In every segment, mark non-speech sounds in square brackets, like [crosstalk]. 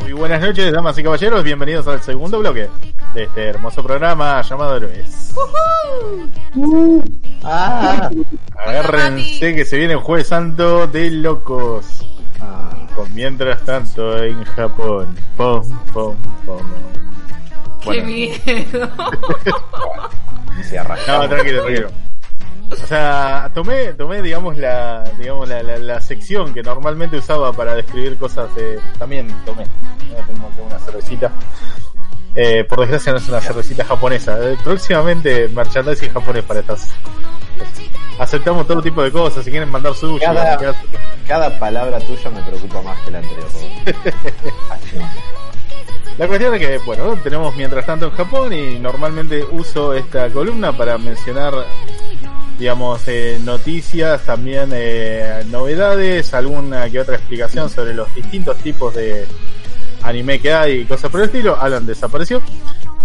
Muy buenas noches, damas y caballeros. Bienvenidos al segundo bloque de este hermoso programa llamado Héroes. Ah, Agárrense que se viene el Jueves Santo de locos. Con mientras tanto en Japón. Pom, pom, pom. ¡Qué miedo! [laughs] se no, tranquilo, tranquilo. O sea, tomé, tomé digamos, la, digamos la, la, la sección que normalmente usaba para describir cosas de... También tomé. Tengo tengo una cervecita. Eh, por desgracia no es una cervecita japonesa. Eh, próximamente merchandising japonés para estas. Aceptamos todo tipo de cosas. Si quieren mandar sushi, Cada- bueno, Cada palabra tuya me preocupa más que la anterior. [laughs] La cuestión es que, bueno, tenemos mientras tanto en Japón y normalmente uso esta columna para mencionar, digamos, eh, noticias, también eh, novedades, alguna que otra explicación sobre los distintos tipos de anime que hay y cosas por el estilo. Alan desapareció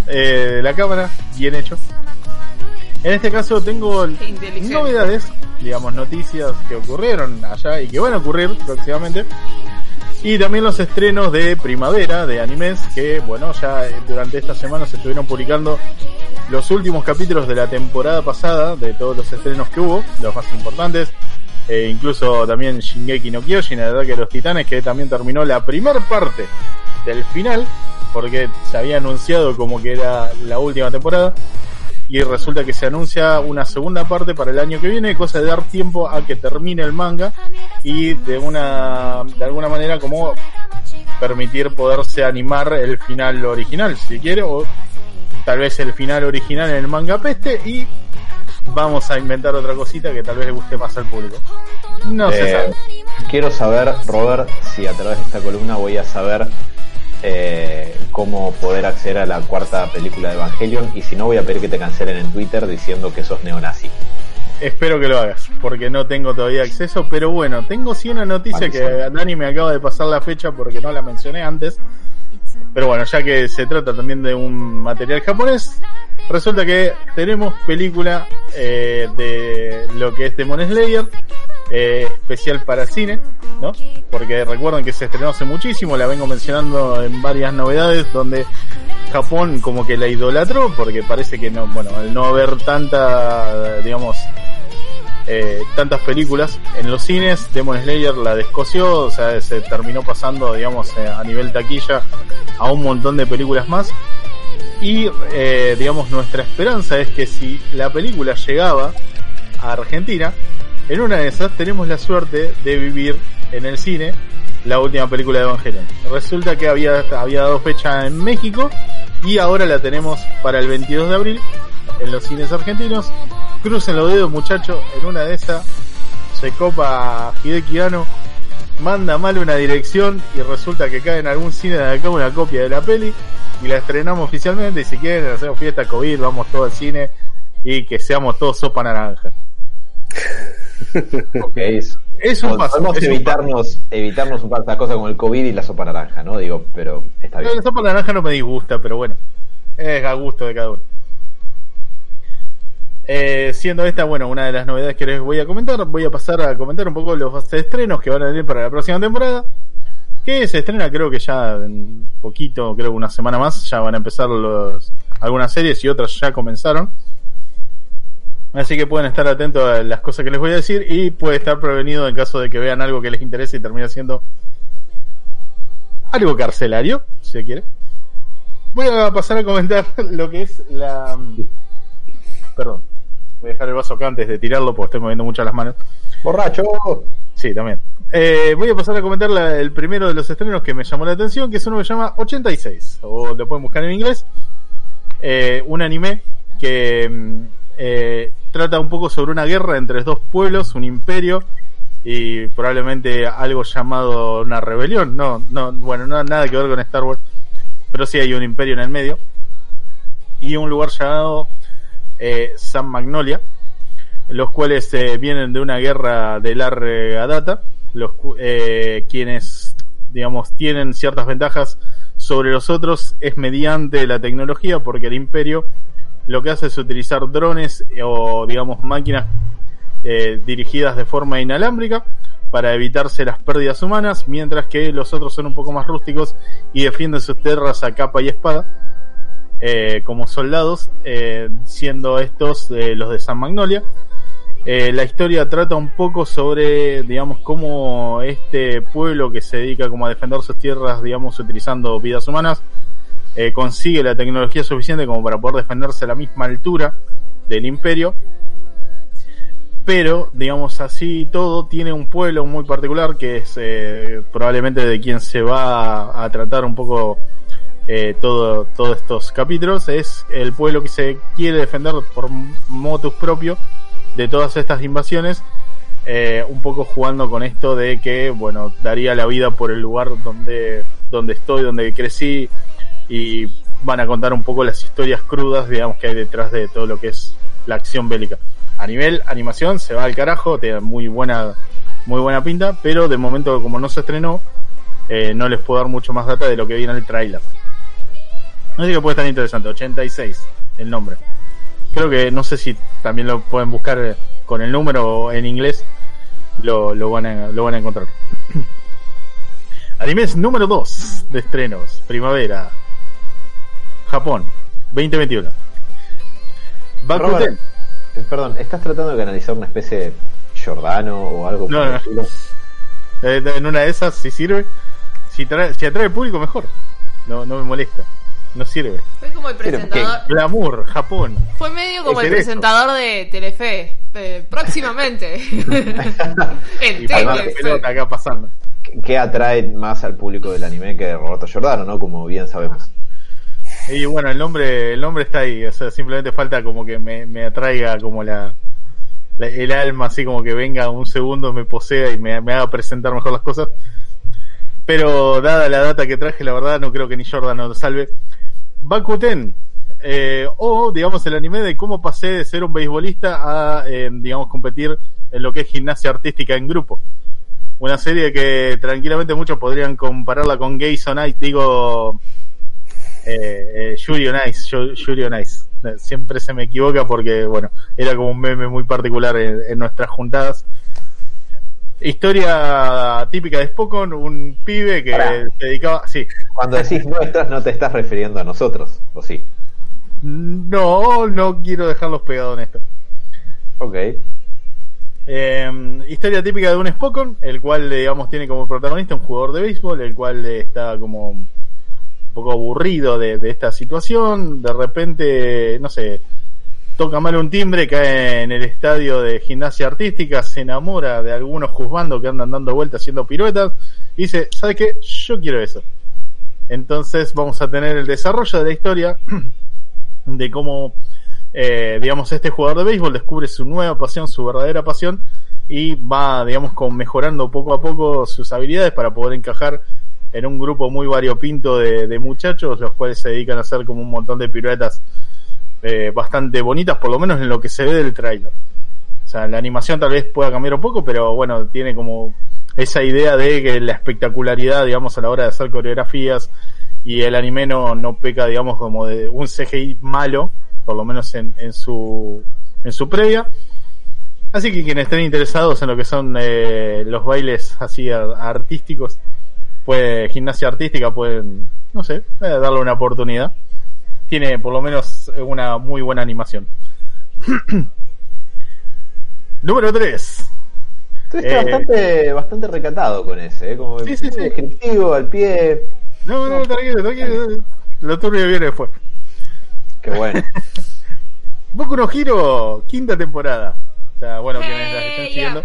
eh, de la cámara, bien hecho. En este caso tengo novedades, digamos, noticias que ocurrieron allá y que van a ocurrir próximamente. Y también los estrenos de primavera de animes que, bueno, ya eh, durante esta semana se estuvieron publicando los últimos capítulos de la temporada pasada, de todos los estrenos que hubo, los más importantes. Eh, incluso también Shingeki no Kyojin, el ataque de los titanes, que también terminó la primera parte del final, porque se había anunciado como que era la última temporada. Y resulta que se anuncia una segunda parte para el año que viene, cosa de dar tiempo a que termine el manga y de una de alguna manera como permitir poderse animar el final original si quiere o tal vez el final original en el manga peste y vamos a inventar otra cosita que tal vez le guste más al público no se Eh, sabe Quiero saber, Robert, si a través de esta columna voy a saber eh, cómo poder acceder a la cuarta película de Evangelion y si no voy a pedir que te cancelen en Twitter diciendo que sos neonazi. espero que lo hagas porque no tengo todavía acceso pero bueno tengo sí una noticia que Malísimo. Dani me acaba de pasar la fecha porque no la mencioné antes Pero bueno, ya que se trata también de un material japonés, resulta que tenemos película eh, de lo que es Demon Slayer, eh, especial para cine, ¿no? Porque recuerden que se estrenó hace muchísimo, la vengo mencionando en varias novedades, donde Japón como que la idolatró, porque parece que no, bueno, al no haber tanta, digamos, eh, tantas películas en los cines, Demon Slayer la descoció, o sea, se terminó pasando, digamos, eh, a nivel taquilla a un montón de películas más. Y, eh, digamos, nuestra esperanza es que si la película llegaba a Argentina, en una de esas tenemos la suerte de vivir en el cine la última película de Evangelion. Resulta que había, había dado fecha en México y ahora la tenemos para el 22 de abril en los cines argentinos. Crucen los dedos, muchachos, en una de esas se copa Hideki Anno, manda mal una dirección y resulta que cae en algún cine de acá una copia de la peli y la estrenamos oficialmente y si quieren hacemos fiesta COVID, vamos todo al cine y que seamos todos sopa naranja. [laughs] Ok, es- Es un paso. Podemos es un evitarnos, evitarnos un par de cosas como el COVID y la sopa naranja, ¿no? Digo, pero está bien. La sopa naranja no me disgusta, pero bueno, es a gusto de cada uno. Eh, siendo esta, bueno, una de las novedades que les voy a comentar, voy a pasar a comentar un poco los estrenos que van a venir para la próxima temporada. Que se estrena creo que ya en poquito, creo que una semana más, ya van a empezar los, algunas series y otras ya comenzaron. Así que pueden estar atentos a las cosas que les voy a decir y puede estar prevenido en caso de que vean algo que les interese y termine siendo algo carcelario, si se quiere. Voy a pasar a comentar [laughs] lo que es la... Perdón, voy a dejar el vaso acá antes de tirarlo porque estoy moviendo mucho las manos. ¡Borracho! Sí, también. Eh, voy a pasar a comentar la- el primero de los estrenos que me llamó la atención, que es uno que se llama 86, o lo pueden buscar en inglés. Eh, un anime que mm, eh, trata un poco sobre una guerra entre dos pueblos, un imperio y probablemente algo llamado una rebelión. No, no, bueno, no nada que ver con Star Wars, pero sí hay un imperio en el medio y un lugar llamado eh, San Magnolia, los cuales eh, vienen de una guerra de larga data, los eh, quienes digamos tienen ciertas ventajas sobre los otros es mediante la tecnología porque el imperio lo que hace es utilizar drones o digamos máquinas dirigidas de forma inalámbrica para evitarse las pérdidas humanas, mientras que los otros son un poco más rústicos y defienden sus tierras a capa y espada eh, como soldados, eh, siendo estos los de San Magnolia. la historia trata un poco sobre, digamos, cómo este pueblo que se dedica como a defender sus tierras, digamos, utilizando vidas humanas, consigue la tecnología suficiente como para poder defenderse a la misma altura del imperio pero digamos así todo tiene un pueblo muy particular que es eh, probablemente de quien se va a, tratar un poco eh, todo todos estos capítulos es el pueblo que se quiere defender por motus propio de todas estas invasiones eh, un poco jugando con esto de que bueno daría la vida por el lugar donde donde estoy donde crecí y van a contar un poco las historias crudas digamos que hay detrás de todo lo que es la acción bélica. A nivel animación se va al carajo, tiene muy buena, muy buena pinta, pero de momento como no se estrenó, eh, no les puedo dar mucho más data de lo que viene en el trailer. Así que puede estar interesante, 86 el nombre. Creo que no sé si también lo pueden buscar eh, con el número en inglés, lo, lo, van, a, lo van a encontrar. [clears throat] Animes número 2 de estrenos, primavera, Japón, 2021. Bakuten. Eh, perdón, ¿estás tratando de canalizar una especie de Jordano o algo no, no. Eh, en una de esas, si sirve, si, trae, si atrae público, mejor. No, no me molesta. No sirve. Fue como el presentador. Glamour, Japón. Fue medio como el presentador de Telefe. Eh, próximamente. [laughs] [laughs] en Telefe. acá pasando. ¿Qué atrae más al público del anime que Roberto Giordano, no? Como bien sabemos. Y bueno, el nombre, el nombre está ahí, o sea, simplemente falta como que me, atraiga como la, el alma, así como que venga un segundo, me posea y me, haga presentar mejor las cosas. Pero dada la data que traje, la verdad no creo que ni Jordan nos salve. Bakuten, eh, o digamos el anime de cómo pasé de ser un beisbolista a, eh, digamos, competir en lo que es gimnasia artística en grupo. Una serie que tranquilamente muchos podrían compararla con Gays on Night, digo, eh, eh, Yuri Yuri Siempre se me equivoca porque, bueno, era como un meme muy particular en, nuestras juntadas. Historia típica de Spokon, un pibe que se dedicaba. Sí. Cuando decís nuestras, no te estás refiriendo a nosotros, ¿o sí? No, no quiero dejarlos pegados en esto. Ok. Em, historia típica de un Spokon, el cual, digamos, tiene como protagonista un jugador de béisbol, el cual está como poco aburrido de, esta situación, de repente, no sé, toca mal un timbre, cae en el estadio de gimnasia artística, se enamora de algunos juzgando que andan dando vueltas haciendo piruetas, y dice, ¿sabes qué? Yo quiero eso. Entonces vamos a tener el desarrollo de la historia [clears throat] de cómo, eh, digamos, este jugador de béisbol descubre su nueva pasión, su verdadera pasión, y va, digamos, con mejorando poco a poco sus habilidades para poder encajar en un grupo muy variopinto de, muchachos, los cuales se dedican a hacer como un montón de piruetas eh, bastante bonitas, por lo menos en lo que se ve del trailer. O sea, la animación tal vez pueda cambiar un poco, pero bueno, tiene como esa idea de que la espectacularidad, digamos, a la hora de hacer coreografías y el anime no, no peca, digamos, como de un CGI malo, por lo menos en, en su en su previa. Así que quienes estén interesados en lo que son eh, los bailes así artísticos, puede gimnasia artística pueden, no sé, eh, darle una oportunidad. Tiene por lo menos una muy buena animación. [clears throat] Número 3. Estuviste eh, bastante, bastante recatado con ese, ¿eh? como sí, sí, descriptivo, al pie. No, no, tranquilo, tranquilo. Lo turbio viene después. Qué bueno. [laughs] Boku no Hiro, quinta temporada. O sea, bueno, quienes la están siguiendo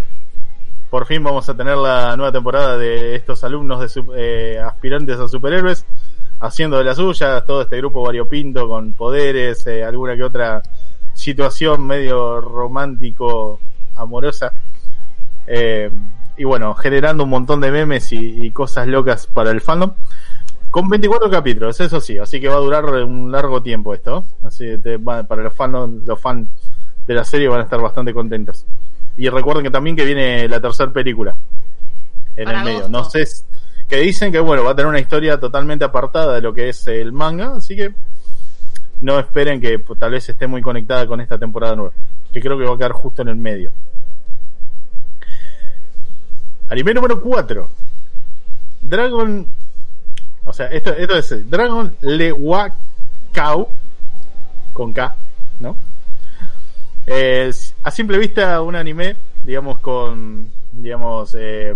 por fin vamos a tener la nueva temporada de estos alumnos de eh, aspirantes a superhéroes haciendo de las suyas, todo este grupo variopinto con poderes, eh, alguna que otra situación medio romántico, amorosa, eh, y bueno, generando un montón de memes y, y cosas locas para el fandom. Con 24 capítulos, eso sí, así que va a durar un largo tiempo esto. Así que para los fans los fans de la serie van a estar bastante contentos. Y recuerden que también que viene la tercera película en Para el medio. agosto. No sé, que dicen que bueno, va a tener una historia totalmente apartada de lo que es el manga, así que no esperen que pues, tal vez esté muy conectada con esta temporada nueva, que creo que va a quedar justo en el medio. Anime número 4. Dragon. O sea, esto, esto es Dragon Le Wakao. Con K, ¿no? Es, a simple vista, un anime, digamos, con. Digamos. eh,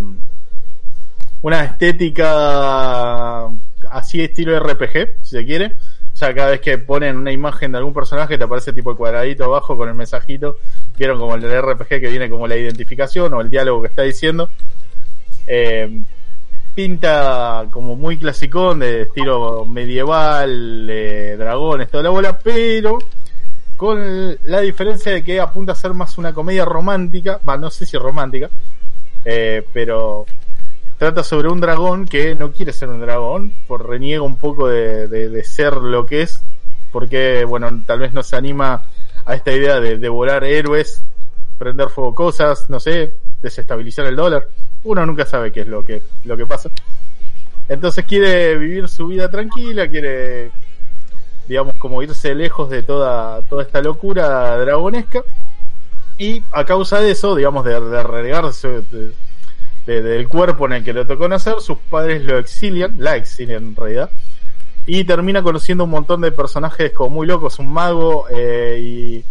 una estética así estilo RPG, si se quiere. O sea, cada vez que ponen una imagen de algún personaje te aparece tipo el cuadradito abajo con el mensajito. Vieron como el del RPG que viene como la identificación o el diálogo que está diciendo. Eh, pinta como muy clasicón de estilo medieval, eh, dragones, toda la bola, pero con la diferencia de que apunta a ser más una comedia romántica, va, no sé si romántica, eh, pero trata sobre un dragón que no quiere ser un dragón, por reniega un poco de, ser lo que es, porque, bueno, tal vez no se anima a esta idea de devorar héroes, prender fuego cosas, no sé, desestabilizar el dólar. Uno nunca sabe qué es lo que, lo que pasa. Entonces quiere vivir su vida tranquila, quiere, digamos, como irse lejos de toda, toda esta locura dragonesca. Y a causa de eso, digamos, de, de- de- del cuerpo en el que le tocó nacer, sus padres lo exilian, la exilian en realidad, y termina conociendo un montón de personajes como muy locos, un mago eh, y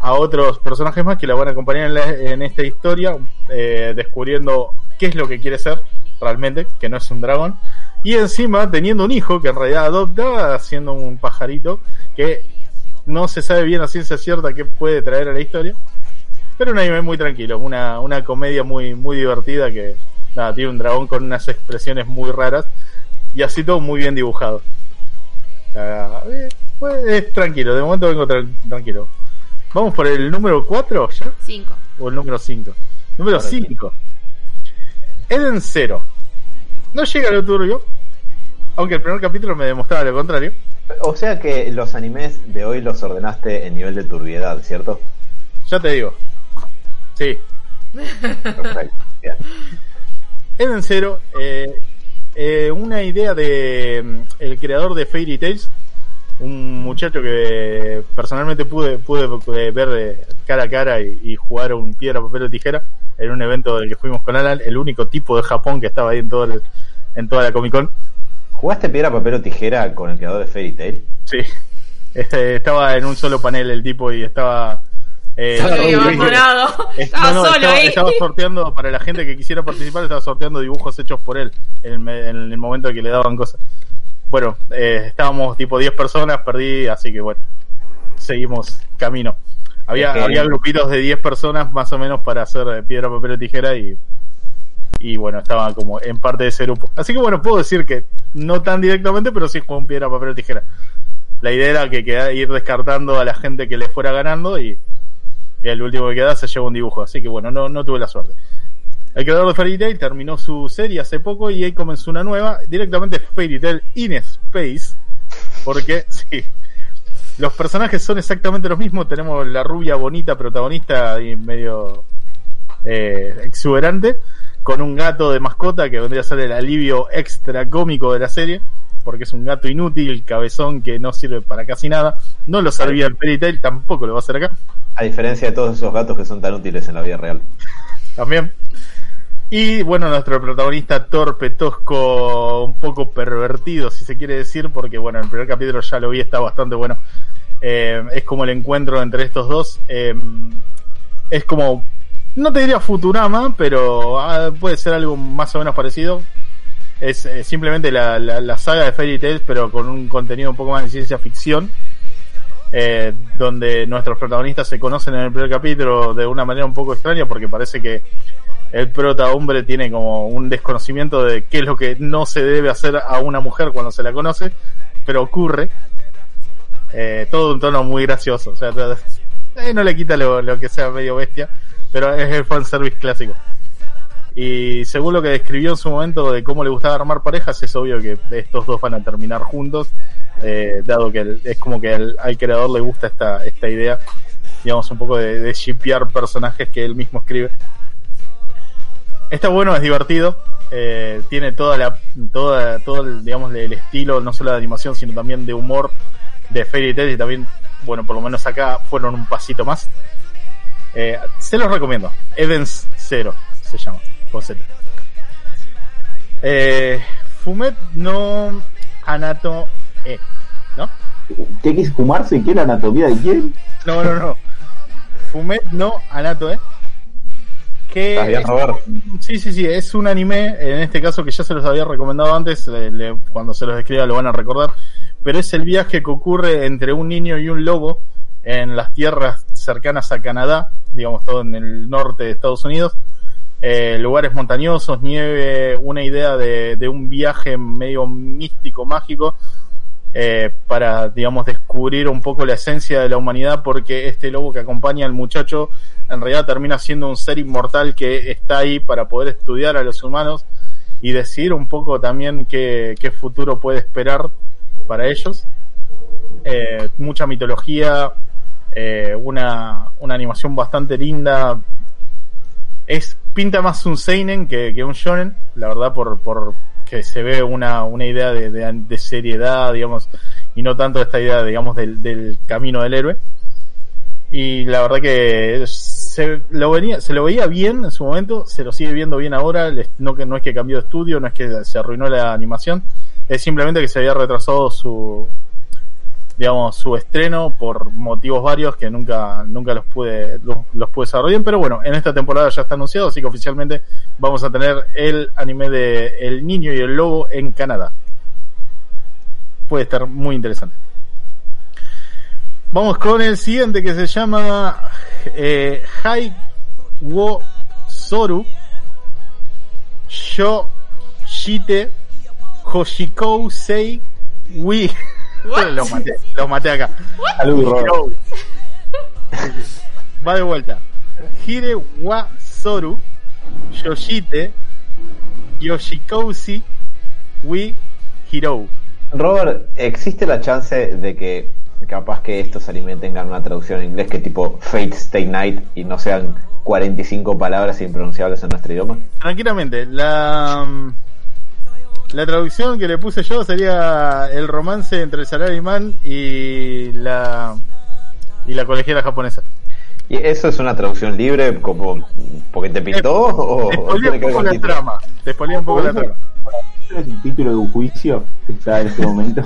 a otros personajes más que la van a acompañar en, la- esta historia, eh, descubriendo qué es lo que quiere ser realmente, que no es un dragón, y encima teniendo un hijo que en realidad adopta, siendo un pajarito, que no se sabe bien a ciencia cierta qué puede traer a la historia, pero un anime muy tranquilo, una, una comedia muy, muy divertida que nada, tiene un dragón con unas expresiones muy raras y así todo muy bien dibujado. Eh, pues, es tranquilo, de momento vengo tra- tranquilo. Vamos por el número 4 ya, Cinco. o el número 5. Número Correcto. 5. Eden Zero. No llega a lo turbio, aunque el primer capítulo me demostraba lo contrario. O sea que los animes de hoy los ordenaste en nivel de turbiedad, ¿cierto? Ya te digo. Sí, Perfecto. Bien. [laughs] Eden Zero, eh, eh, una idea de mm, el creador de Fairy Tales, un muchacho que personalmente pude, pude, pude ver de cara a cara y, y jugar un piedra, papel o tijera en un evento del que fuimos con Alan, el único tipo de Japón que estaba ahí en todo el- en toda la Comic Con. ¿Jugaste piedra, papel o tijera con el creador de Fairy Tail? Sí, [laughs] Este, estaba en un solo panel el tipo y estaba... eh, [laughs] Estaba no, no, solo estaba, ahí. estaba sorteando, para la gente que quisiera participar, estaba sorteando dibujos hechos por él en en el momento en que le daban cosas. Bueno, eh, estábamos tipo 10 personas, perdí, así que bueno, seguimos camino. Había, que- había grupitos de 10 personas más o menos para hacer eh, piedra, papel o tijera y, y bueno, estaba como en parte de ese grupo. Así que bueno, puedo decir que no tan directamente, pero sí un piedra, papel o tijera. La idea era que queda- ir descartando a la gente que le fuera ganando y, y el último que queda se lleva un dibujo. Así que bueno, no, no tuve la suerte. El creador de Fairy Tail terminó su serie hace poco y ahí comenzó una nueva, directamente Fairy Tail in Space, porque [laughs] sí, los personajes son exactamente los mismos. Tenemos la rubia bonita protagonista y medio eh, exuberante, con un gato de mascota que vendría a ser el alivio extra cómico de la serie, porque es un gato inútil, cabezón que no sirve para casi nada. No lo servía en Fairy Tail, tampoco lo va a hacer acá. A diferencia de todos esos gatos que son tan útiles en la vida real. también. Y bueno, nuestro protagonista torpe, tosco, un poco pervertido, si se quiere decir, porque bueno, el primer capítulo ya lo vi, está bastante bueno. Eh, es como el encuentro entre estos dos. eh, es como, no te diría Futurama, pero ah, puede ser algo más o menos parecido. Es simplemente la, la, saga de Fairy Tail, pero con un contenido un poco más de ciencia ficción. eh, donde nuestros protagonistas se conocen en el primer capítulo de una manera un poco extraña, porque parece que el prota hombre tiene como un desconocimiento de qué es lo que no se debe hacer a una mujer cuando se la conoce, pero ocurre. Eh, todo un tono muy gracioso, o sea, eh, no le quita lo, lo que sea medio bestia, pero es el fanservice clásico. Y según lo que describió en su momento de cómo le gustaba armar parejas, es obvio que estos dos van a terminar juntos, eh, dado que es como que al, creador le gusta esta, esta idea, digamos, un poco de, de personajes que él mismo escribe. Está bueno, es divertido, eh, tiene toda la, toda, todo el, digamos, estilo, no solo de animación, sino también de humor de Fairy Tail y también, bueno, por lo menos acá fueron un pasito más. Eh, se los recomiendo. Evans Zero se llama. Eh, Fumet no Anato E, ¿no? ¿Qué quieres fumarse? ¿Qué la anatomía de quién? No, no, no. Fumet no Anato E. Que sí, sí, sí, es un anime, en este caso que ya se los había recomendado antes, cuando se los describa lo van a recordar, pero es el viaje que ocurre entre un niño y un lobo en las tierras cercanas a Canadá, digamos todo en el norte de Estados Unidos, eh, lugares montañosos, nieve, una idea de, de, un viaje medio místico, mágico, eh, para, digamos, descubrir un poco la esencia de la humanidad, porque este lobo que acompaña al muchacho en realidad termina siendo un ser inmortal que está ahí para poder estudiar a los humanos y decidir un poco también qué, qué futuro puede esperar para ellos. Eh, mucha mitología, eh, una, una animación bastante linda. Es pinta más un seinen que, que un shonen, la verdad, por, por que se ve una, una idea de, de, seriedad, digamos, y no tanto esta idea, digamos, del, del camino del héroe. Y la verdad que se lo, venía, se lo veía bien en su momento, se lo sigue viendo bien ahora, no, no es que cambió de estudio, no es que se arruinó la animación, es simplemente que se había retrasado su, digamos, su estreno por motivos varios que nunca, nunca los pude, los, pude saber bien, pero bueno, en esta temporada ya está anunciado, así que oficialmente vamos a tener el anime de El Niño y el Lobo en Canadá. Puede estar muy interesante. Vamos con el siguiente que se llama eh, Hai wo Soru Sho Shite Hoshikou Sei. Los maté, los maté acá. Va de vuelta. Hire wa Soru Yoshite Yoshikousi Wi Hiro. Robert, ¿existe la chance de que capaz que estos animes tengan una traducción en inglés que tipo Fate Stay Night y no sean 45 palabras impronunciables en nuestro idioma? Tranquilamente, la, la traducción que le puse yo sería el romance entre el Salaryman y la y la colegiala japonesa. ¿Y eso es una traducción libre como porque te pintó o, te un poco la trama? Te un poco la trama. ¿Es un título de un juicio que está en este momento?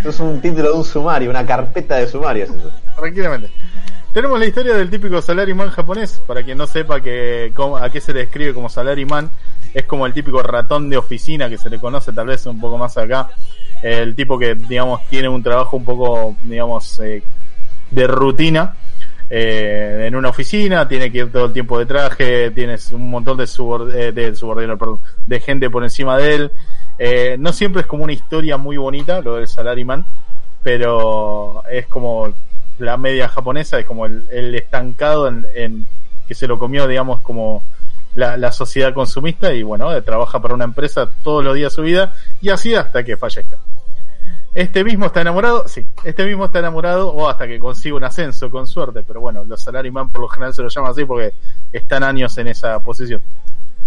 Eso [laughs] es un título de un sumario, una carpeta de sumarios. Eso. Tranquilamente. Tenemos la historia del típico salaryman japonés, para quien no sepa que, a qué se le describe como salaryman, es como el típico ratón de oficina que se le conoce tal vez un poco más acá, el tipo que digamos tiene un trabajo un poco digamos eh, de rutina eh, en una oficina, tiene que ir todo el tiempo de traje, tienes un montón de, subord eh, de perdón, de gente por encima de él, eh, no siempre es como una historia muy bonita, lo del Salaryman, pero es como la media japonesa, es como el, estancado en, que se lo comió, digamos, como la, sociedad consumista y bueno, eh, trabaja para una empresa todos los días de su vida y así hasta que fallezca. Este mismo está enamorado, sí, este mismo está enamorado o hasta que consiga un ascenso con suerte, pero bueno, los Salaryman por lo general se lo llaman así porque están años en esa posición.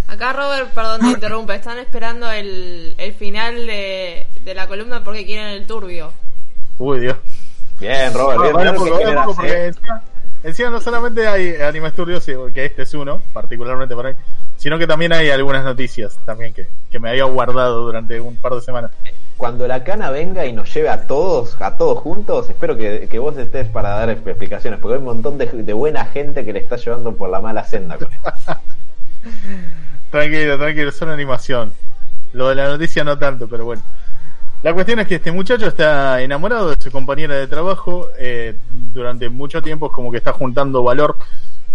Acá Robert, perdón te interrumpe, están esperando el, el final de, de la columna porque quieren el turbio. Uy, Dios. Bien, Robert, bien, porque encima, no solamente hay animes turbios, que este es uno, particularmente para mí, sino que también hay algunas noticias también que, que me había guardado durante un par de semanas. Cuando la cana venga y nos lleve a todos, a todos juntos, espero que, que vos estés para dar explicaciones, porque hay un montón de, de buena gente que le está llevando por la mala senda. [laughs] Tranquilo, tranquilo, es una animación. Lo de la noticia no tanto, pero bueno. La cuestión es que este muchacho está enamorado de su compañera de trabajo. Eh, durante mucho tiempo es como que está juntando valor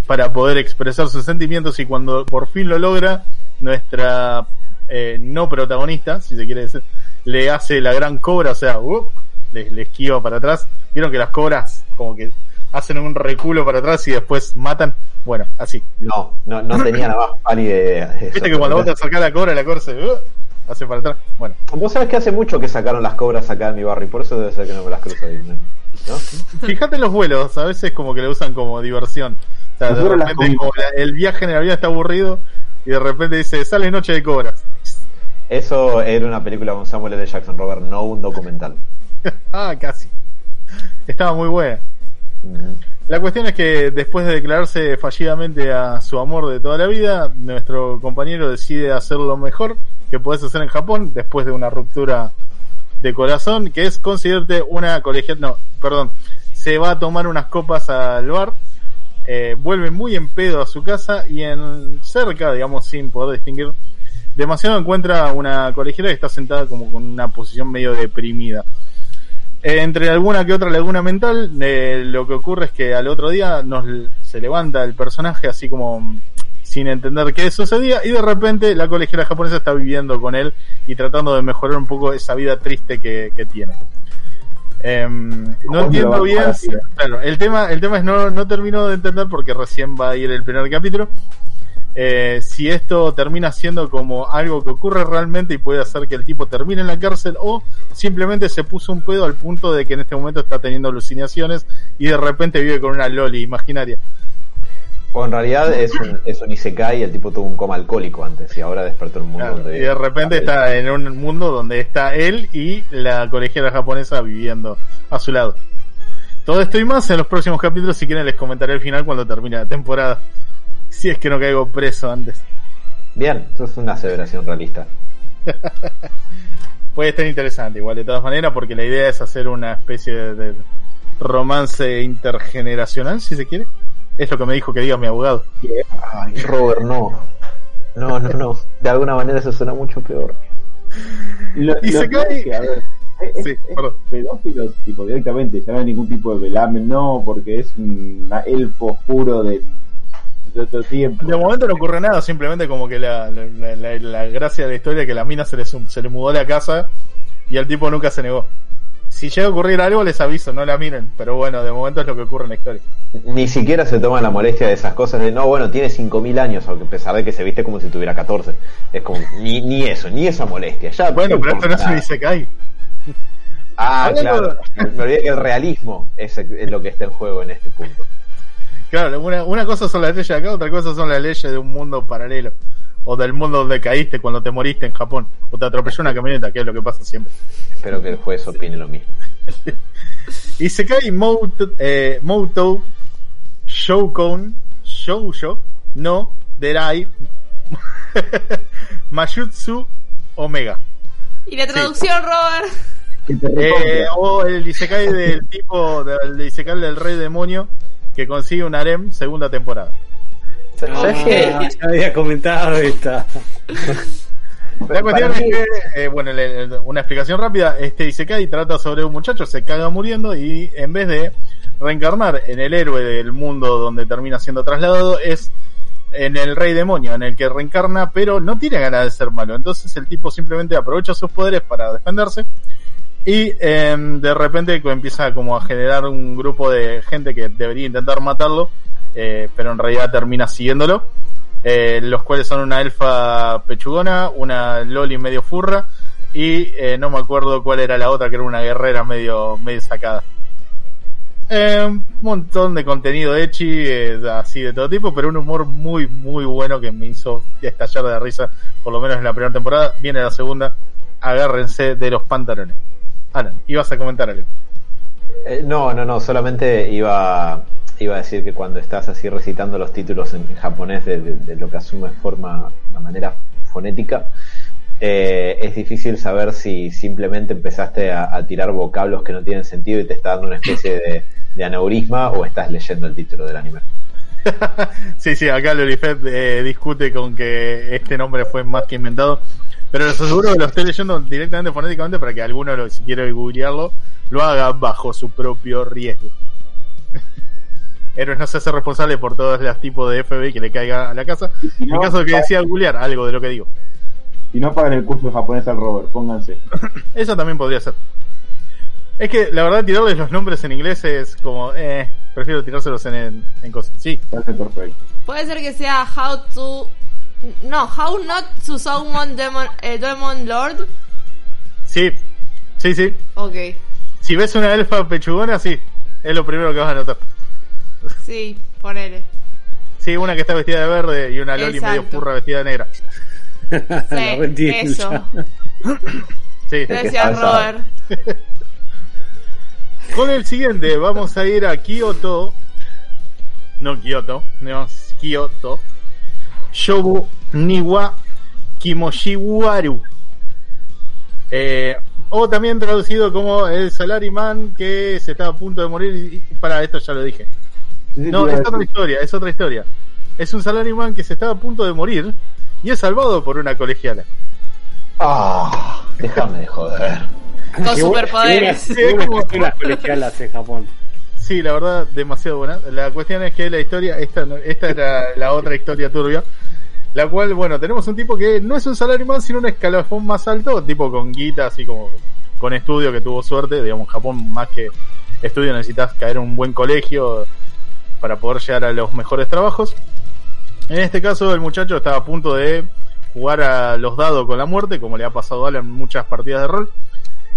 para poder expresar sus sentimientos y cuando por fin lo logra, nuestra eh, no protagonista, si se quiere decir, le hace la gran cobra, o sea, uh, le, le, esquiva para atrás. Vieron que las cobras como que hacen un reculo para atrás y después matan. Bueno, así. No, no, no tenía la más pálida idea. Viste que cuando vos te acercás a la cobra, la cobra se uh, hace para atrás. Bueno, Vos sabés que hace mucho que sacaron las cobras acá en mi barrio, y por eso debe ser que no me las cruzo ahí. ¿no? fíjate los vuelos, a veces como que le usan como diversión. O sea, de repente como la- el viaje en el avión está aburrido y de repente dice, sale noche de cobras. Eso era una película con Samuel L. Jackson, Robert, no un documental. [laughs] ah, casi. Estaba muy buena. Ujú. La cuestión es que después de declararse fallidamente a su amor de toda la vida, nuestro compañero decide hacer lo mejor que puedes hacer en Japón después de una ruptura de corazón, que es conseguirte una colegial, no, perdón, se va a tomar unas copas al bar, eh, vuelve muy en pedo a su casa y en cerca, digamos, sin poder distinguir demasiado, encuentra una colegiala que está sentada como con una posición medio deprimida. Entre alguna que otra laguna mental, eh, lo que ocurre es que al otro día nos se levanta el personaje así como mm, sin entender qué sucedía y de repente la colegiala japonesa está viviendo con él y tratando de mejorar un poco esa vida triste que, que tiene. Em, no ¿Cómo lo entiendo bien, claro, el tema, el tema es no, no termino de entender porque recién va a ir el primer capítulo. Eh, si esto termina siendo como algo que ocurre realmente y puede hacer que el tipo termine en la cárcel o simplemente se puso un pedo al punto de que en este momento está teniendo alucinaciones y de repente vive con una loli imaginaria. O en realidad es un, es un Isekai y el tipo tuvo un coma alcohólico antes y ahora despertó en un mundo Claro, donde y de repente está en un mundo donde está él y la colegiala japonesa viviendo a su lado. Todo esto y más en los próximos capítulos. Si quieren, les comentaré el final cuando termine la temporada. [laughs] Si es que no caigo preso antes. Bien, eso es una aseveración realista. [laughs] Puede estar interesante, igual de todas maneras, porque la idea es hacer una especie de, de romance intergeneracional, si se quiere. Es lo que me dijo que diga mi abogado. Ay, Robert, no. No, no, no. De alguna manera eso suena mucho peor. Lo, Y lo se cae- que, a ver, es, Sí, es perdón. pedófilo, tipo, directamente, ya no hay ningún tipo de velamen, no, porque es un elfo oscuro de, de otro tiempo. De momento no ocurre nada, simplemente como que la, la, la- la gracia de la historia es que la mina se le, se le mudó a la casa y el tipo nunca se negó. Si llega a ocurrir algo, les aviso, no la miren. Pero bueno, de momento es lo que ocurre en la historia. Ni siquiera se toman la molestia de esas cosas de, no, bueno, tiene 5.000 años, aunque a pesar de que se viste como si tuviera 14. Es como, ni, ni eso, ni esa molestia. Ya, Bueno, no pero esto no se dice que hay. Ah, claro. Me, olvidé que el realismo es lo que está en juego en este punto. Claro, una, una cosa son las leyes de acá, otra cosa son las leyes de un mundo paralelo. O del mundo donde caíste cuando te moriste en Japón. O te atropelló una camioneta, que es lo que pasa siempre. Espero que el juez opine lo mismo. [laughs] Y se cae Moto, eh, Moto Shoukon Shoujo no Derai [laughs] Mayutsu Omega. Y la traducción, Robert. Eh, o el Isekai del tipo, del Isekai del rey demonio que consigue un harem segunda temporada. ¿Sabes qué? Ah, [laughs] ya había comentado esta. La cuestión es que, eh, bueno, le- le- una explicación rápida, este Isekai trata sobre un muchacho, se caga muriendo y en vez de reencarnar en el héroe del mundo donde termina siendo trasladado, es en el rey demonio, en el que reencarna, pero no tiene ganas de ser malo. Entonces el tipo simplemente aprovecha sus poderes para defenderse y em, de repente empieza como a generar un grupo de gente que debería intentar matarlo, eh, pero en realidad termina siguiéndolo. eh, los cuales son una elfa pechugona, una loli medio furra y eh, no me acuerdo cuál era la otra que era una guerrera medio medio sacada. Eh, un montón de contenido echi, eh, así de todo tipo, pero un humor muy muy bueno que me hizo estallar de risa, por lo menos en la primera temporada. Viene la segunda, agárrense de los pantalones. Alan, ibas a comentar algo. Eh, no, no, no, solamente iba, iba a decir que cuando estás así recitando los títulos en japonés de, de- de lo que asume forma, una manera fonética, eh, es difícil saber si simplemente empezaste a, a tirar vocablos que no tienen sentido y te está dando una especie de, de aneurisma o estás leyendo el título del anime. [laughs] Sí, sí, acá Lorifet eh, discute con que este nombre fue más que inventado. Pero les aseguro que lo estoy leyendo directamente fonéticamente para que alguno, lo- si quiere googlearlo, lo haga bajo su propio riesgo. [laughs] Héroes no se hace responsable por todos los tipos de FBI que le caiga a la casa. Si En no, caso de que decida googlear algo de lo que digo. si no pagan el curso de japonés al Robert, pónganse. [coughs] Eso también podría ser. Es que la verdad tirarles los nombres en inglés es como, eh, prefiero tirárselos en, en, en cosas. Sí, perfecto. Puede ser que sea How to. No, How Not to Summon Demon, eh, Demon Lord. sí, sí, sí. Ok, Si ves una elfa pechugona, sí, es lo primero que vas a notar. sí, ponele. Sí, una que está vestida de verde y una loli medio furra vestida de negra. [laughs] Sí, eso. [coughs] Sí. Salsa. Robert. [laughs] Con el siguiente vamos a ir a Kyoto. No Kyoto, no Kyoto. Shobu Niwa Kimoshiwaru. Eh, o también traducido como el salaryman que se está a punto de morir. Y, para esto ya lo dije. No, es otra historia, es otra historia. Es un salaryman que se estaba a punto de morir y es salvado por una colegiala. Ah, déjame de joder. Con superpoderes. las colegialas en Japón. Sí, la verdad, demasiado buena. La cuestión es que la historia, esta, esta era la otra historia turbia, la cual, bueno, tenemos un tipo que no es un salaryman, sino un escalafón más alto, tipo con guita, así como con estudio, que tuvo suerte, digamos, en Japón más que estudio necesitas caer en un buen colegio para poder llegar a los mejores trabajos. En este caso, el muchacho estaba a punto de jugar a los dados con la muerte, como le ha pasado a Alan en muchas partidas de rol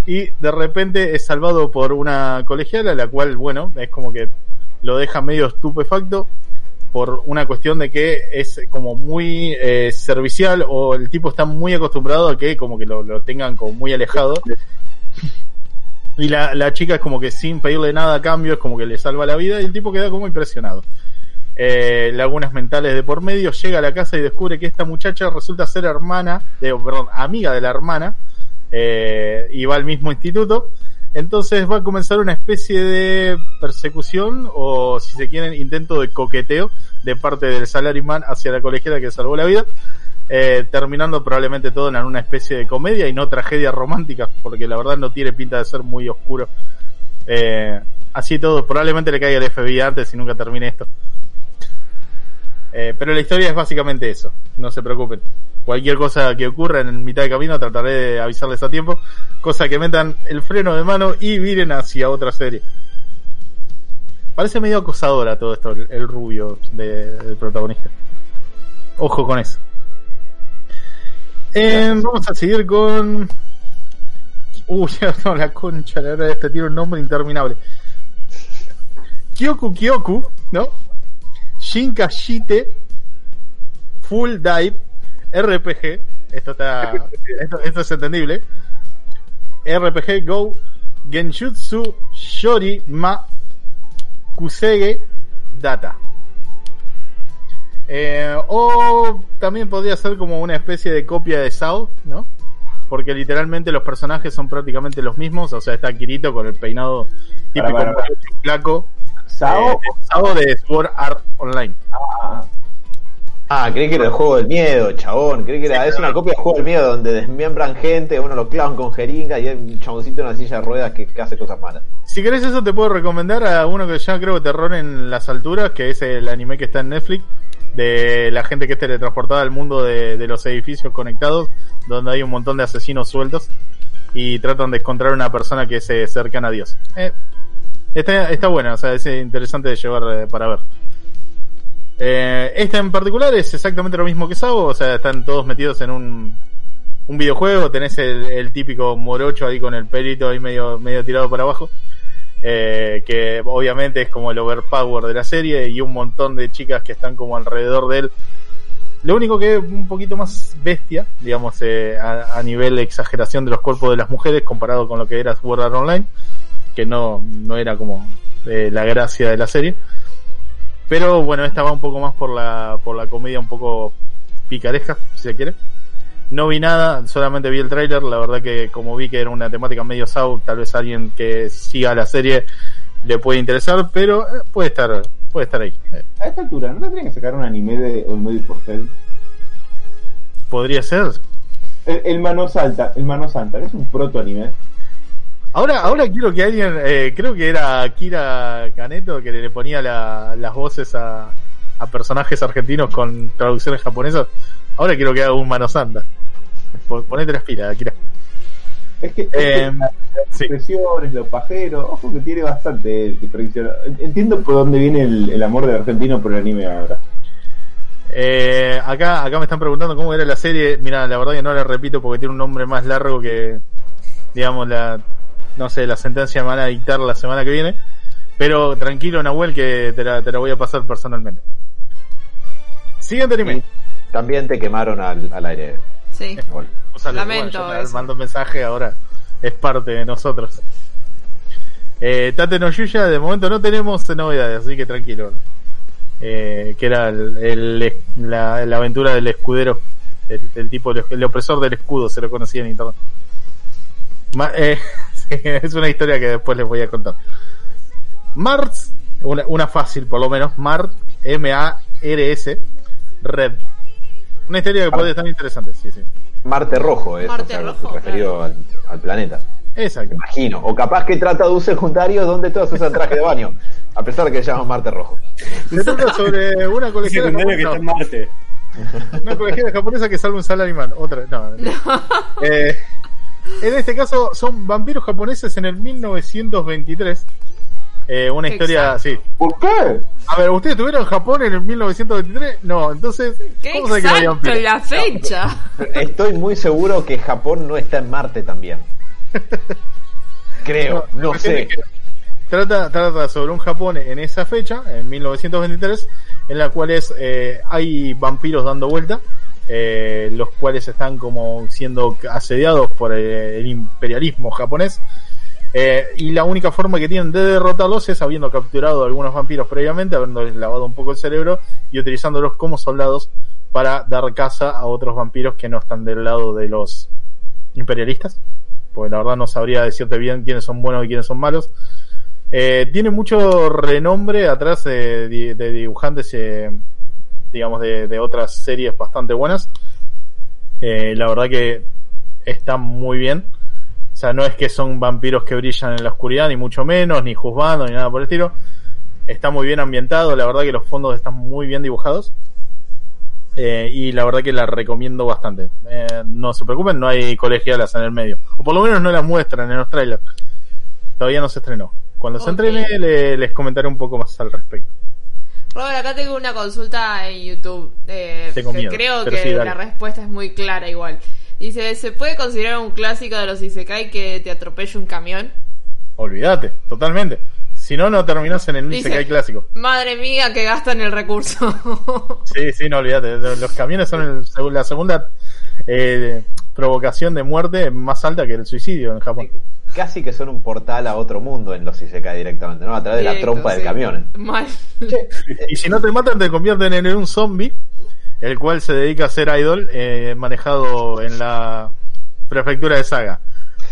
y de repente es salvado por una colegiala, la cual, bueno, es como que lo deja medio estupefacto por una cuestión de que es como muy eh, servicial o el tipo está muy acostumbrado a que como que lo, lo tengan como muy alejado. Y la, la chica es como que sin pedirle nada a cambio, es como que le salva la vida y el tipo queda como impresionado. Eh, lagunas mentales de por medio, llega a la casa y descubre que esta muchacha resulta ser hermana, de, perdón, amiga de la hermana, eh, y va al mismo instituto. Entonces va a comenzar una especie de persecución o, si se quieren, intento de coqueteo de parte del salaryman hacia la colegiala que salvó la vida, eh, terminando probablemente todo en una especie de comedia y no tragedia romántica, porque la verdad no tiene pinta de ser muy oscuro. Eh, así todo, probablemente le caiga el FBI antes y nunca termine esto. Eh, pero la historia es básicamente eso, no se preocupen. Cualquier cosa que ocurra en mitad de camino trataré de avisarles a tiempo, cosa que metan el freno de mano y viren hacia otra serie. Parece medio acosadora todo esto, el, rubio de- del protagonista. Ojo con eso. Eh, vamos a seguir con... Uy, [laughs] no, la concha, la verdad, este tiene un nombre interminable. Kyoku Kyoku, ¿no? Shinkashite Full Dive RPG. Esto está. [laughs] Esto, esto es entendible. RPG Go Genjutsu Shori Ma Kusege Data. Eh, o también podría ser como una especie de copia de Sao, ¿no? Porque literalmente los personajes son prácticamente los mismos. O sea, está Kirito con el peinado típico Para, flaco. Sao. Eh, Sao de Sword Art Online. Ah, Ah, creí que era el juego del miedo, chabón. Creí que era, es una copia del juego del miedo donde desmiembran gente, uno lo clavan con jeringa y hay un chaboncito en una silla de ruedas que, que hace cosas malas. Si querés eso te puedo recomendar a uno que ya creo que terror en las alturas, que es el anime que está en Netflix, de la gente que es teletransportada al mundo de, de los edificios conectados, donde hay un montón de asesinos sueltos y tratan de encontrar una persona que se cercana a Dios. Eh, está, está buena, o sea, es interesante de llevar eh, para ver. Eh, esta en particular es exactamente lo mismo que Sabo, o sea, están todos metidos en un, un videojuego, tenés el, típico morocho ahí con el pelito ahí medio, medio tirado para abajo, eh, que obviamente es como el overpower de la serie y un montón de chicas que están como alrededor de él. Lo único que es un poquito más bestia, digamos, eh, a, a nivel de exageración de los cuerpos de las mujeres comparado con lo que era Sword Art Online, que no, no era como eh, la gracia de la serie. Pero bueno, esta va un poco más por la, por la comedia un poco picaresca, si se quiere. No vi nada, solamente vi el tráiler, la verdad que como vi que era una temática medio Saw, tal vez alguien que siga la serie le puede interesar, pero eh, puede estar, puede estar ahí. A esta altura, ¿no tendrían que sacar un anime de Olmedo y Porcel? podría ser. El, el Mano Salta, el Mano Santa, es un proto anime. Ahora, ahora quiero que alguien, eh, creo que era Kira Caneto que le ponía la- las voces a, a personajes argentinos con traducciones japonesas. Ahora quiero que haga un Mano Santa. Po- Ponete las pilas, Kira. Es que Eh, las sí. los pajeros, ojo que tiene bastante diferencia. Entiendo por dónde viene el, el amor del argentino por el anime ahora. Eh, acá, acá me están preguntando cómo era la serie. Mira, la verdad que no la repito porque tiene un nombre más largo que, digamos, la, no sé, la sentencia me van a dictar la semana que viene. Pero tranquilo, Nahuel, que te la, te la voy a pasar personalmente. Siguiente anime. También te quemaron al, al aire. Sí. Bueno, Lamento bueno, eso. mando un mensaje ahora. Es parte de nosotros. Eh, Tate no Yuya, de momento no tenemos novedades, así que tranquilo. Eh, que era el, el- la, la aventura del escudero, el, el tipo, el, el opresor del escudo, se lo conocía en internet. Ma- eh, [laughs] es una historia que después les voy a contar. Mars, una, una fácil por lo menos, Mart, M-A-R-S, Red. Una historia que puede estar interesante, sí, sí. Marte Rojo es Marte o sea, Rojo, referido claro. al, al planeta. Exacto. Imagino. O capaz que trata de un secundario donde todos usan traje de baño. A pesar de que se llama Marte Rojo. Se trata sobre una Un colegiala secundario que está en japonesa, Marte. una colegiala japonesa que salva un salaryman. Otra, no. no. [laughs] Eh, en este caso son vampiros japoneses en el 1923. Eh, una historia así. ¿Por qué? A ver, ¿ustedes estuvieron en Japón en el 1923? No, entonces, Qué ¿cómo que no exacto vampiros? la fecha. Estoy muy seguro que Japón no está en Marte también. [laughs] Creo, no cuestión sé. que Trata, trata sobre un Japón en esa fecha, en 1923, en la cual es, eh, hay vampiros dando vuelta, eh, los cuales están como siendo asediados por eh, el imperialismo japonés. Eh, y la única forma que tienen de derrotarlos es habiendo capturado algunos vampiros previamente, habiéndoles lavado un poco el cerebro y utilizándolos como soldados para dar caza a otros vampiros que no están del lado de los imperialistas. Porque la verdad no sabría decirte bien quiénes son buenos y quiénes son malos. Eh, tiene mucho renombre atrás de- de dibujantes, eh, digamos, de, de otras series bastante buenas. Eh, la verdad que está muy bien. O sea, no es que son vampiros que brillan en la oscuridad, ni mucho menos, ni juzgando, ni nada por el estilo. Está muy bien ambientado, la verdad que los fondos están muy bien dibujados. Eh, y la verdad que la recomiendo bastante. Eh, no se preocupen, no hay colegialas en el medio. O por lo menos no las muestran en los trailers. Todavía no se estrenó. Cuando se entrene le- les comentaré un poco más al respecto. Robert, acá tengo una consulta en YouTube. eh, Tengo que miedo, creo que sí, la respuesta es muy clara igual. Dice, ¿se puede considerar un clásico de los Isekai que te atropelle un camión? Olvídate, totalmente. Si no, no terminás en el Dice, Isekai clásico. Madre mía, que gastan el recurso. [laughs] Sí, sí, no olvídate. Los camiones son el- la segunda eh, provocación de muerte más alta que el suicidio en Japón. Casi que son un portal a otro mundo en los ISEK directamente, ¿no? A través de la trompa sí. del camión. Mal. Y si no te matan, te convierten en un zombie, el cual se dedica a ser idol, eh, manejado en la prefectura de Saga.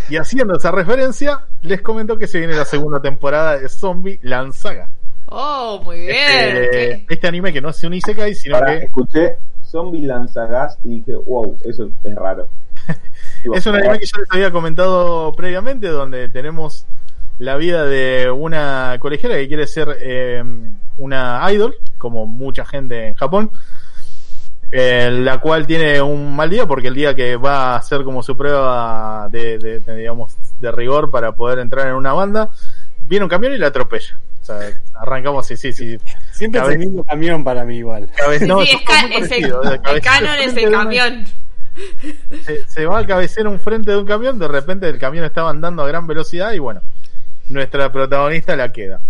Y haciendo esa referencia, les comento que se viene la segunda temporada de Zombie Land Saga. Oh, muy bien. Este, este anime que no es un Isekai, sino Ahora, que escuché Zombie Lanzagas y dije, wow, eso es raro. [laughs] Es un anime que ya les había comentado previamente, donde tenemos la vida de una colegiala que quiere ser eh, una idol, como mucha gente en Japón, eh, la cual tiene un mal día porque el día que va a hacer como su prueba de, de- de, digamos de rigor para poder entrar en una banda, viene un camión y la atropella. O sea, arrancamos así, sí, sí. Siempre es el mismo camión para mí igual. cabe- no, sí, es ca- es el, [laughs] canon es el [laughs] camión. Se, va a cabecear un frente de un camión, de repente el camión estaba andando a gran velocidad y bueno, nuestra protagonista la queda.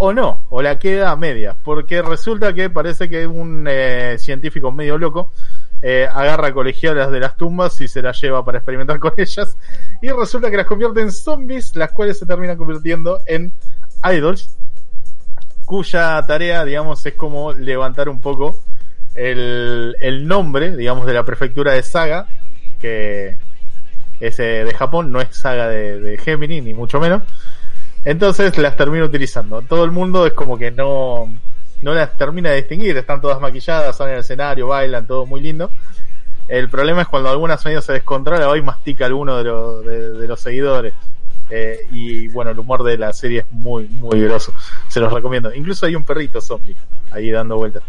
O no, o la queda a medias, porque resulta que parece que un eh, científico medio loco eh, agarra colegialas de las tumbas y se las lleva para experimentar con ellas y resulta que las convierte en zombies, las cuales se terminan convirtiendo en idols, cuya tarea, digamos, es como levantar un poco el, nombre, digamos, de la prefectura de Saga, que es eh, de Japón, no es Saga de, Gemini, ni mucho menos. Entonces las termino utilizando. Todo el mundo es como que no, no las termina de distinguir, están todas maquilladas, salen al escenario, bailan, todo muy lindo. El problema es cuando algunas medio se descontrola, va y mastica alguno de, los de los seguidores. Eh, y bueno, el humor de la serie es muy, muy groso. Se los recomiendo. Incluso hay un perrito zombie ahí dando vueltas.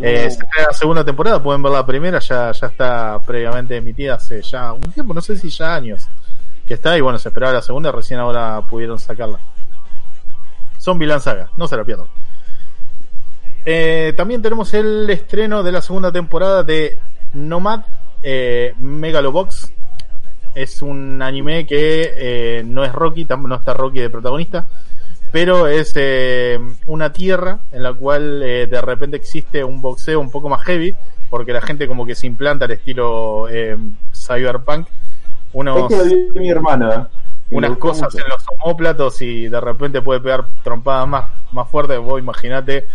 Eh, se estrena la segunda temporada, pueden ver la primera, ya, ya está previamente emitida hace ya un tiempo, no sé si ya años. que está y bueno, se esperaba la segunda, recién ahora pudieron sacarla. Zombieland Saga, no se la pierdan. Eh, también tenemos el estreno de la segunda temporada de Nomad eh, Megalobox. Es un anime que eh, no es Rocky, no está Rocky de protagonista, pero es eh, una tierra en la cual eh, de repente existe un boxeo un poco más heavy, porque la gente como que se implanta al estilo eh, cyberpunk. Unos, Es que lo vi mi hermana. y me unas cosas mucho. en los homóplatos y de repente puede pegar trompadas más, más fuertes. Vos imaginate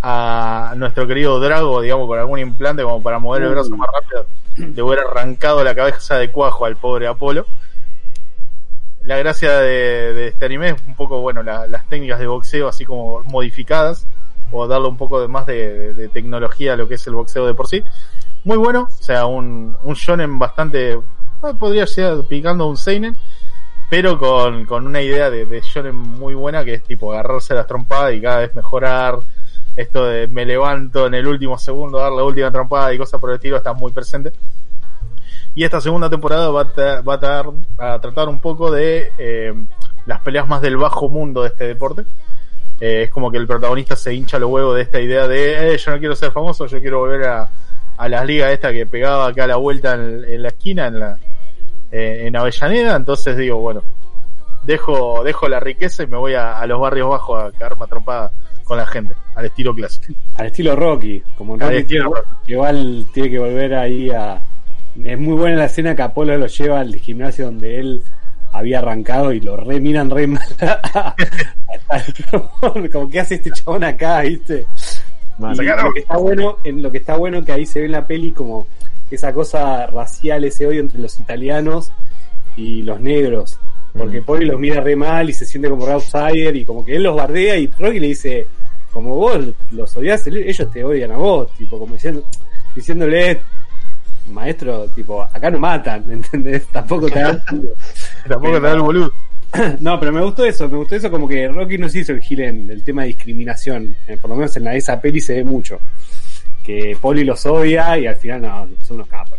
a nuestro querido Drago, digamos, con algún implante como para mover el brazo más rápido, le hubiera arrancado la cabeza de cuajo al pobre Apolo. La gracia de, de este anime es un poco, bueno, la- las técnicas de boxeo así como modificadas, o darle un poco de más de, tecnología a lo que es el boxeo de por sí. Muy bueno, o sea, un, un shonen bastante, eh, podría ser picando un seinen, pero con, con una idea de, de shonen muy buena que es tipo agarrarse las trompadas y cada vez mejorar. Esto de me levanto en el último segundo, dar la última trompada y cosas por el estilo está muy presente. Y esta segunda temporada va a, va a, tar- a tratar un poco de eh, las peleas más del bajo mundo de este deporte. Eh, es como que el protagonista se hincha los huevos de esta idea de eh, yo no quiero ser famoso, yo quiero volver a, a las ligas esta que pegaba acá a la vuelta en, en la esquina, en la, eh, en Avellaneda, entonces digo, bueno, dejo, dejo la riqueza y me voy a, a los barrios bajos a cagarme a trompada con la gente, al estilo clásico. Al estilo Rocky, como Al Rocky estilo Rocky. igual tiene que volver ahí a... Es muy buena la escena que Apolo lo lleva al gimnasio donde él había arrancado y lo re miran re mal. [laughs] como que hace este chabón acá, ¿viste? Y lo que está bueno, en lo que está bueno que ahí se ve en la peli como esa cosa racial, ese odio entre los italianos y los negros. Porque Mm. Poli los mira re mal y se siente como re outsider y como que él los bardea y Rocky le dice, como vos los odias, ellos te odian a vos, tipo como diciendo, diciéndole, maestro, tipo, acá no matan, [laughs] ¿entendés? Tampoco te dan [laughs] Tampoco te da el boludo. [laughs] no, pero me gustó eso, me gustó eso como que Rocky no se hizo el gil en el tema de discriminación, eh, por lo menos en la, esa peli se ve mucho. Que Poli los odia y al final no, son unos capos.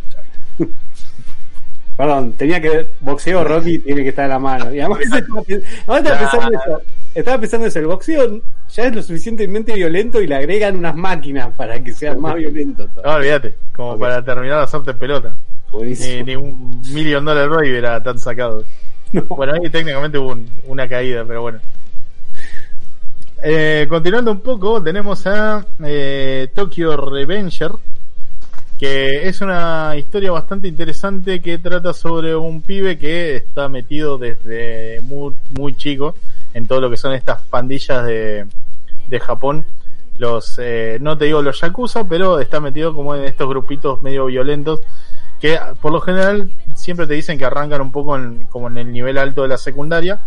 Perdón, tenía que boxeo Rocky tiene que estar a la mano. Y además estaba, [laughs] pe- además estaba pensando eso, estaba pensando eso, el boxeo ya es lo suficientemente violento y le agregan unas máquinas para que sea más violento. todo. No, olvídate, como para terminar de hacerte pelota. Ni, ni un Million Dollar Roy era tan sacado. No. Bueno, ahí técnicamente hubo un- una caída, pero bueno. Eh, continuando un poco, tenemos a eh, Tokyo Revenger, que es una historia bastante interesante que trata sobre un pibe que está metido desde muy, muy chico en todo lo que son estas pandillas de, de Japón. Los, eh, no te digo los yakuza, pero está metido como en estos grupitos medio violentos que por lo general siempre te dicen que arrancan un poco en, como en el nivel alto de la secundaria,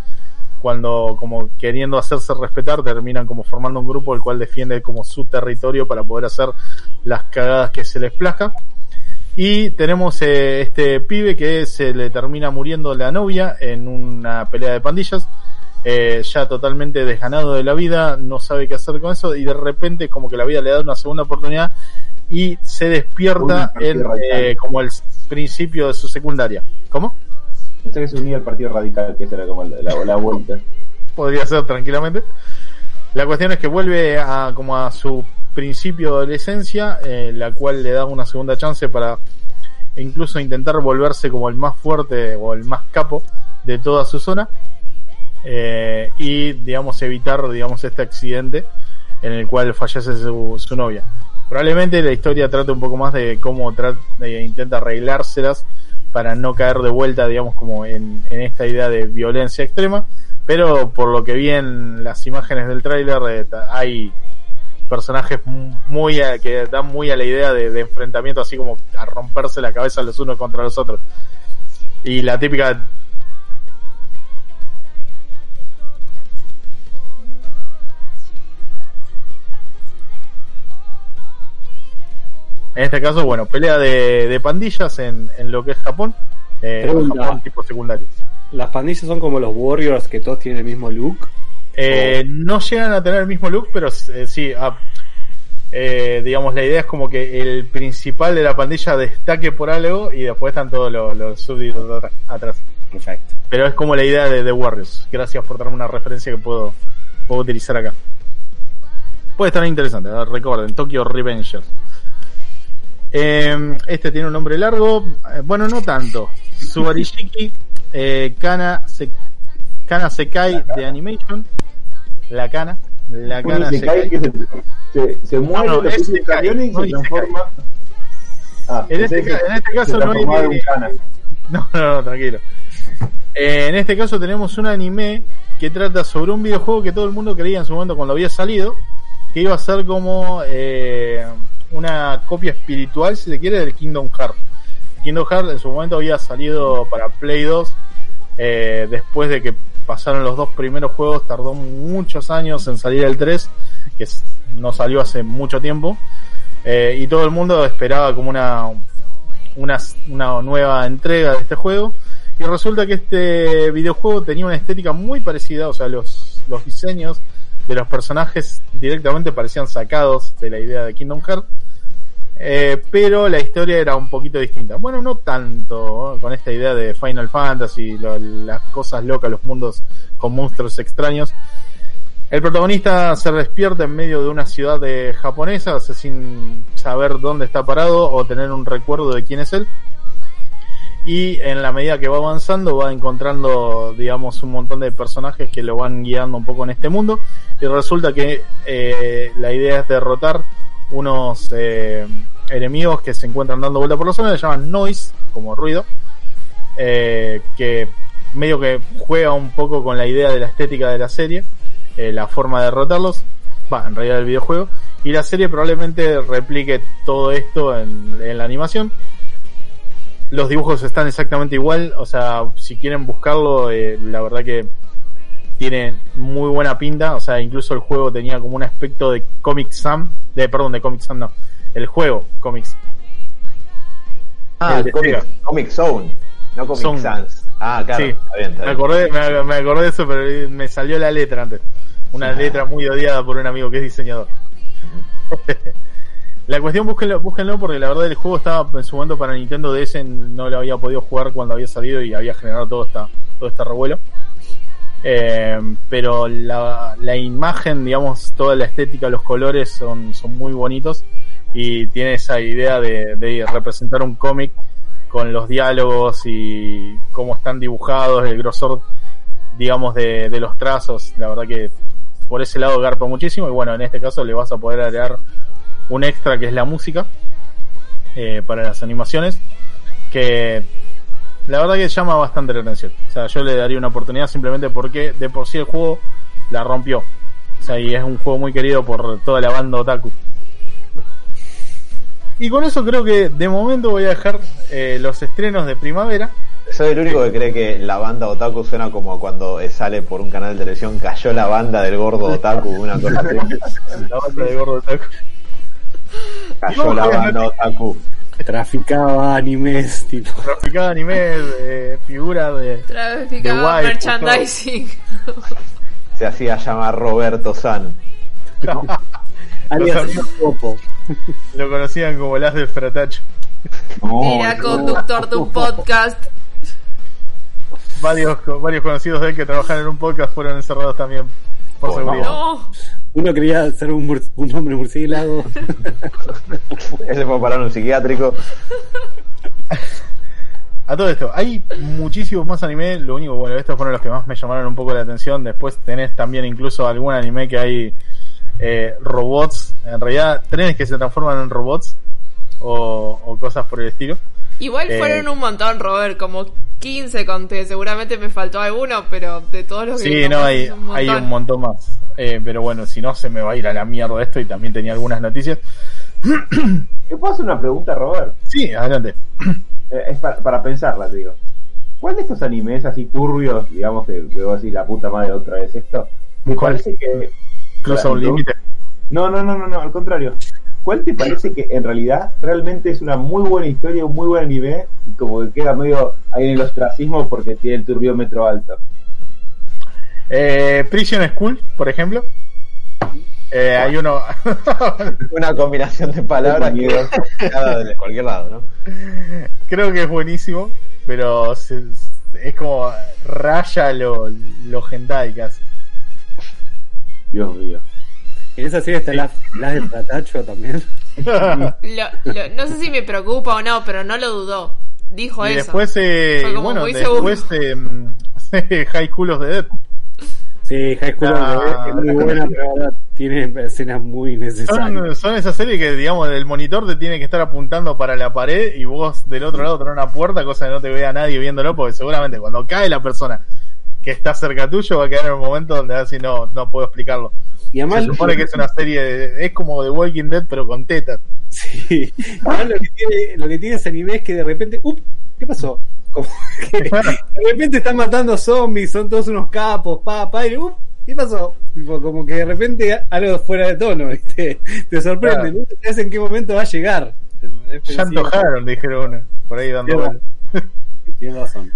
cuando como queriendo hacerse respetar terminan como formando un grupo el cual defiende como su territorio para poder hacer las cagadas que se les plazca. Y tenemos eh, este pibe que se le termina muriendo la novia en una pelea de pandillas, eh, ya totalmente desganado de la vida, no sabe qué hacer con eso y de repente como que la vida le da una segunda oportunidad y se despierta en eh, como el principio de su secundaria. ¿Cómo? Pensé que se unía al Partido Radical, que esa como la, vuelta. podría ser tranquilamente. La cuestión es que vuelve a como a su principio de adolescencia, eh, la cual le da una segunda chance para incluso intentar volverse como el más fuerte o el más capo de toda su zona eh, y digamos evitar digamos este accidente en el cual fallece su, novia. Probablemente la historia trate un poco más de cómo tra- de- intenta arreglárselas para no caer de vuelta, digamos, como en, en esta idea de violencia extrema. Pero por lo que vi en las imágenes del tráiler, eh, hay personajes mu- muy a- que dan muy a la idea de, de enfrentamiento, así como a romperse la cabeza los unos contra los otros. Y la típica En este caso, bueno, pelea de, de pandillas en, en lo que es Japón. Eh. Japón tipo secundario. Las pandillas son como los Warriors que todos tienen el mismo look. Eh, No llegan a tener el mismo look, pero eh, sí. ah, eh, digamos, la idea es como que el principal de la pandilla destaque por algo y después están todos los, los súbditos atrás-. Perfecto. Pero es como la idea de The Warriors. Gracias por darme una referencia que puedo, puedo utilizar acá. Puede estar interesante, recuerden, Tokyo Revengers. Eh, este tiene un nombre largo, eh, bueno, no tanto. Subarishiki eh, Kana, Se- Kana Sekai de Animation. La Kana. La Kana Sekai. que se, se, se muere, No, no, es y no se transforma. Ah, En este que ca- en este caso no hay- [laughs] no, no, tranquilo. Eh, en este caso tenemos un anime que trata sobre un videojuego que todo el mundo creía en su momento cuando había salido, que iba a ser como eh, una copia espiritual, si se quiere, del Kingdom Hearts. Kingdom Hearts en su momento había salido para Play 2, eh, después de que pasaron los dos primeros juegos, tardó muchos años en salir el 3, que no salió hace mucho tiempo, eh, y todo el mundo esperaba como una, una, una nueva entrega de este juego. Y resulta que este videojuego tenía una estética muy parecida, o sea, los, los diseños de los personajes directamente parecían sacados de la idea de Kingdom Hearts. Eh, pero la historia era un poquito distinta. Bueno, no tanto con esta idea de Final Fantasy, las cosas locas, los mundos con monstruos extraños. El protagonista se despierta en medio de una ciudad de japonesa, sin saber dónde está parado o tener un recuerdo de quién es él. Y en la medida que va avanzando va encontrando, digamos, un montón de personajes que lo van guiando un poco en este mundo. Y resulta que eh, la idea es derrotar unos eh, enemigos que se encuentran dando vuelta por la zona, le llaman noise, como ruido, eh, que medio que juega un poco con la idea de la estética de la serie, la forma de derrotarlos, va, en realidad del videojuego, y la serie probablemente replique todo esto en la animación. Los dibujos están exactamente igual, o sea, si quieren buscarlo, eh, la verdad que tiene muy buena pinta, o sea, incluso el juego tenía como un aspecto de Comic Sam, de perdón, de Comic Sam no, el juego Comics. Ah, El de Comic. Comic Zone, no Comic Zone. Sans. Ah, claro, Sí. está bien, está Me bien. acordé, me, me acordé de eso, pero me salió la letra antes. Una Ah. letra muy odiada por un amigo que es diseñador. [laughs] la cuestión, búsquenlo, búsquenlo porque la verdad el juego estaba en su momento para Nintendo DS, no lo había podido jugar cuando había salido y había generado todo, esta, todo este revuelo. Eh, pero la, la imagen, digamos, toda la estética, los colores son, son muy bonitos y tiene esa idea de, de representar un cómic con los diálogos y cómo están dibujados, el grosor, digamos, de, de los trazos. La verdad que por ese lado garpa muchísimo y bueno, en este caso le vas a poder agregar un extra que es la música eh, para las animaciones que la verdad que llama bastante la atención. O sea, yo le daría una oportunidad simplemente porque de por sí el juego la rompió. O sea, y es un juego muy querido por toda la banda otaku. Y con eso creo que de momento voy a dejar eh, los estrenos de primavera. Soy el único que cree que la banda Otaku suena como cuando eh, sale por un canal de televisión, cayó la banda del gordo Otaku, una cosa así. [laughs] La banda de gordo otaku. Cayó la banda Otaku. Traficaba animes, tipo. Traficado anime, eh, figura de. Traficaba De merchandising. Se hacía llamar Roberto San. [laughs] Alias Popo. Lo conocían como las del fratacho. No, Era no. conductor de un podcast. Varios, varios conocidos de él que trabajan en un podcast fueron encerrados también. Por Oh, seguridad. No. Uno quería ser un, mur- un hombre murciélago. [laughs] Ese fue para un psiquiátrico. A todo esto, hay muchísimos más anime. Lo único, bueno, estos fueron los que más me llamaron un poco la atención. Después tenés también incluso algún anime que hay eh, robots. En realidad, trenes que se transforman en robots o, o cosas por el estilo. Igual Eh. fueron un montón, Robert, como 15 conté. Seguramente me faltó alguno, pero de todos los que Sí, no, hay, un hay montón. un montón más. Eh, pero bueno, si no, se me va a ir a la mierda esto. Y también tenía algunas noticias. [clears throat] ¿Te puedo hacer una pregunta, Robert? Sí, adelante. [clears throat] Eh, es para, para pensarla, te digo. ¿Cuál de estos animes así turbios, digamos que vos decís la puta madre otra vez esto? Me ¿Cuál? parece que. Cruza un Claro, límite. No, no, no, no, no, al contrario. ¿Cuál te parece que en realidad realmente es una muy buena historia, un muy buen anime y como que queda medio ahí en el ostracismo porque tiene el turbiómetro alto? Eh, Prison School, por ejemplo. Eh, hay uno. [laughs] Una combinación de palabras que cada de cualquier lado, ¿no? Creo que es buenísimo, pero se- es como raya lo, lo hentai casi. Dios mío. En esa serie está la, la del Tatacho también. Lo- lo- no sé si me preocupa o no, pero no lo dudó. Dijo y eso. después, eh, Fue como bueno, muy seguro. después [laughs] de mm, High School of the Dead. Sí, High School of the Dead es muy buena, pero ahora tiene escenas muy necesarias. Son, son esas series que, digamos, el monitor te tiene que estar apuntando para la pared y vos del otro lado tenés una puerta, cosa que no te vea nadie viéndolo, porque seguramente cuando cae la persona que está cerca tuyo va a quedar en un momento donde así no, no puedo explicarlo. Y además, Se supone que es una serie, de- es como The Walking Dead, pero con tetas. Sí. [laughs] Además, lo que tiene, lo que tiene ese anime es que de repente, ¡up! ¿Qué pasó? Como [laughs] que de repente están matando zombies, son todos unos capos, pa, pa, y ¡up! ¿Qué pasó? Tipo, como que de repente algo fuera de tono, [laughs] ¿viste? Te sorprende, Claro. nunca sabes en qué momento va a llegar. Ya antojaron, dijeron uno, por ahí dando. Tienes razón.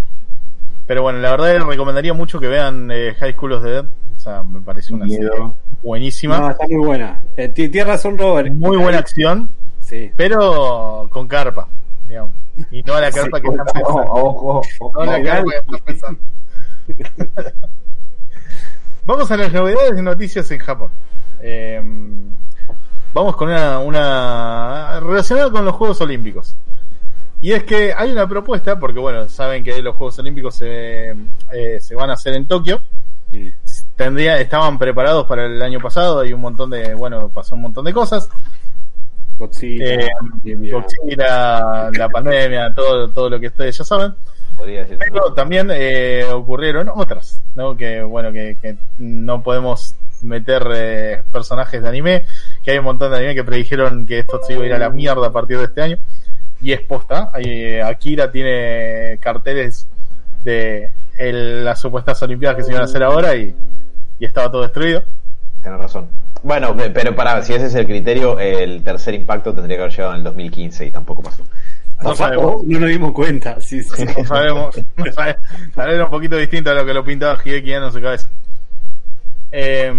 Pero bueno, la verdad les recomendaría mucho que vean eh, High School of the Dead. O sea, me parece una Miedo. serie buenísima. No, está muy buena. Eh, ti- Tienes razón, Robert. Muy buena acción, Sí. pero con carpa, digamos. Y no a la carpa que están Ojo, pensando. ojo, ojo. No a la carpa que están pensando. [laughs] Vamos a las novedades y noticias en Japón. Eh, vamos con una, una relacionada con los Juegos Olímpicos. Y es que hay una propuesta, porque bueno, saben que los Juegos Olímpicos se, eh, se van a hacer en Tokio. Sí. Tendría, estaban preparados para el año pasado, hay un montón de, bueno, pasó un montón de cosas. Godzilla. Eh. Godzilla, la pandemia, todo, todo lo que ustedes ya saben. Pero también eh, ocurrieron otras, ¿no? Que bueno, que, que no podemos meter eh, personajes de anime, que hay un montón de anime que predijeron que esto se iba a ir a la mierda a partir de este año. Y es posta. Eh, Akira tiene carteles de el- las supuestas Olimpiadas que se iban a hacer ahora y, y estaba todo destruido. Tienes razón. Bueno, pe- pero para, si ese es el criterio, el tercer impacto tendría que haber llegado en el 2015 y tampoco pasó. No sabemos. No nos dimos cuenta. Sí, sí. No sabemos. [laughs] No sabe- Tal vez era un poquito distinto a lo que lo pintaba Hideki Anno en su cabeza. Eh,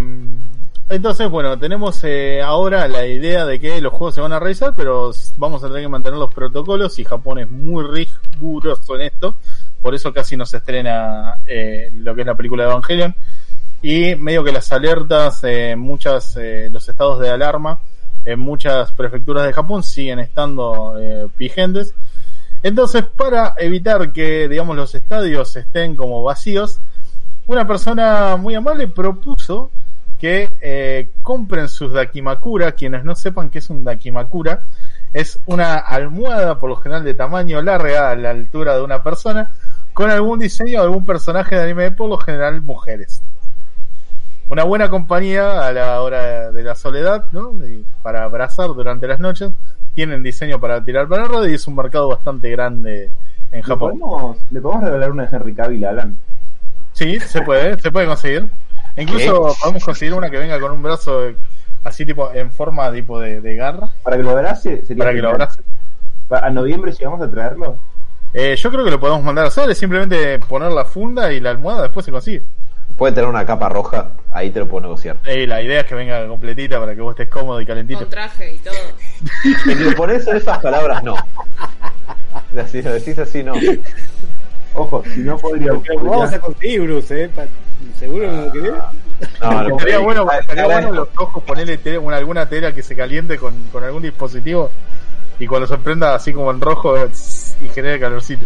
entonces, bueno, tenemos eh, ahora la idea de que los juegos se van a realizar, pero vamos a tener que mantener los protocolos y Japón es muy riguroso en esto. Por eso casi no se estrena eh, lo que es la película de Evangelion. Y medio que las alertas, eh, muchas, eh, los estados de alarma en muchas prefecturas de Japón siguen estando eh, vigentes. Entonces, para evitar que, digamos, los estadios estén como vacíos, una persona muy amable propuso que eh, compren sus Dakimakura. Quienes no sepan qué es un Dakimakura, es una almohada, por lo general de tamaño larga, a la altura de una persona, con algún diseño de algún personaje de anime, por lo general mujeres. Una buena compañía a la hora de la soledad, ¿no? Y para abrazar durante las noches. Tienen diseño para tirar para arriba y es un mercado bastante grande en ¿Le Japón. podemos, ¿Le podemos regalar una de Henry Cavill a Alan? Sí, se puede, se puede conseguir. Incluso podemos conseguir una que venga con un brazo así tipo en forma tipo de, de garra Para que lo abrace, sería para que lo abrace. ¿A noviembre llegamos a traerlo? Eh, yo creo que lo podemos mandar a hacer, es simplemente poner la funda y la almohada, después se consigue. Puede tener una capa roja, ahí te lo puedo negociar. Eh, la idea es que venga completita para que vos estés cómodo y calentito. Con traje y todo. Si pones en esas palabras, no. [laughs] Si lo decís así, no. Ojo, si no podría. Vamos a conseguir, Bruce, ¿eh? Pa- ¿Seguro que no querés? No, [laughs] lo Estaría que- bueno, ah, estaría bueno en los ojos ponerle una, alguna tela que se caliente con, con algún dispositivo y cuando se prenda así como en rojo eh, y genere calorcito.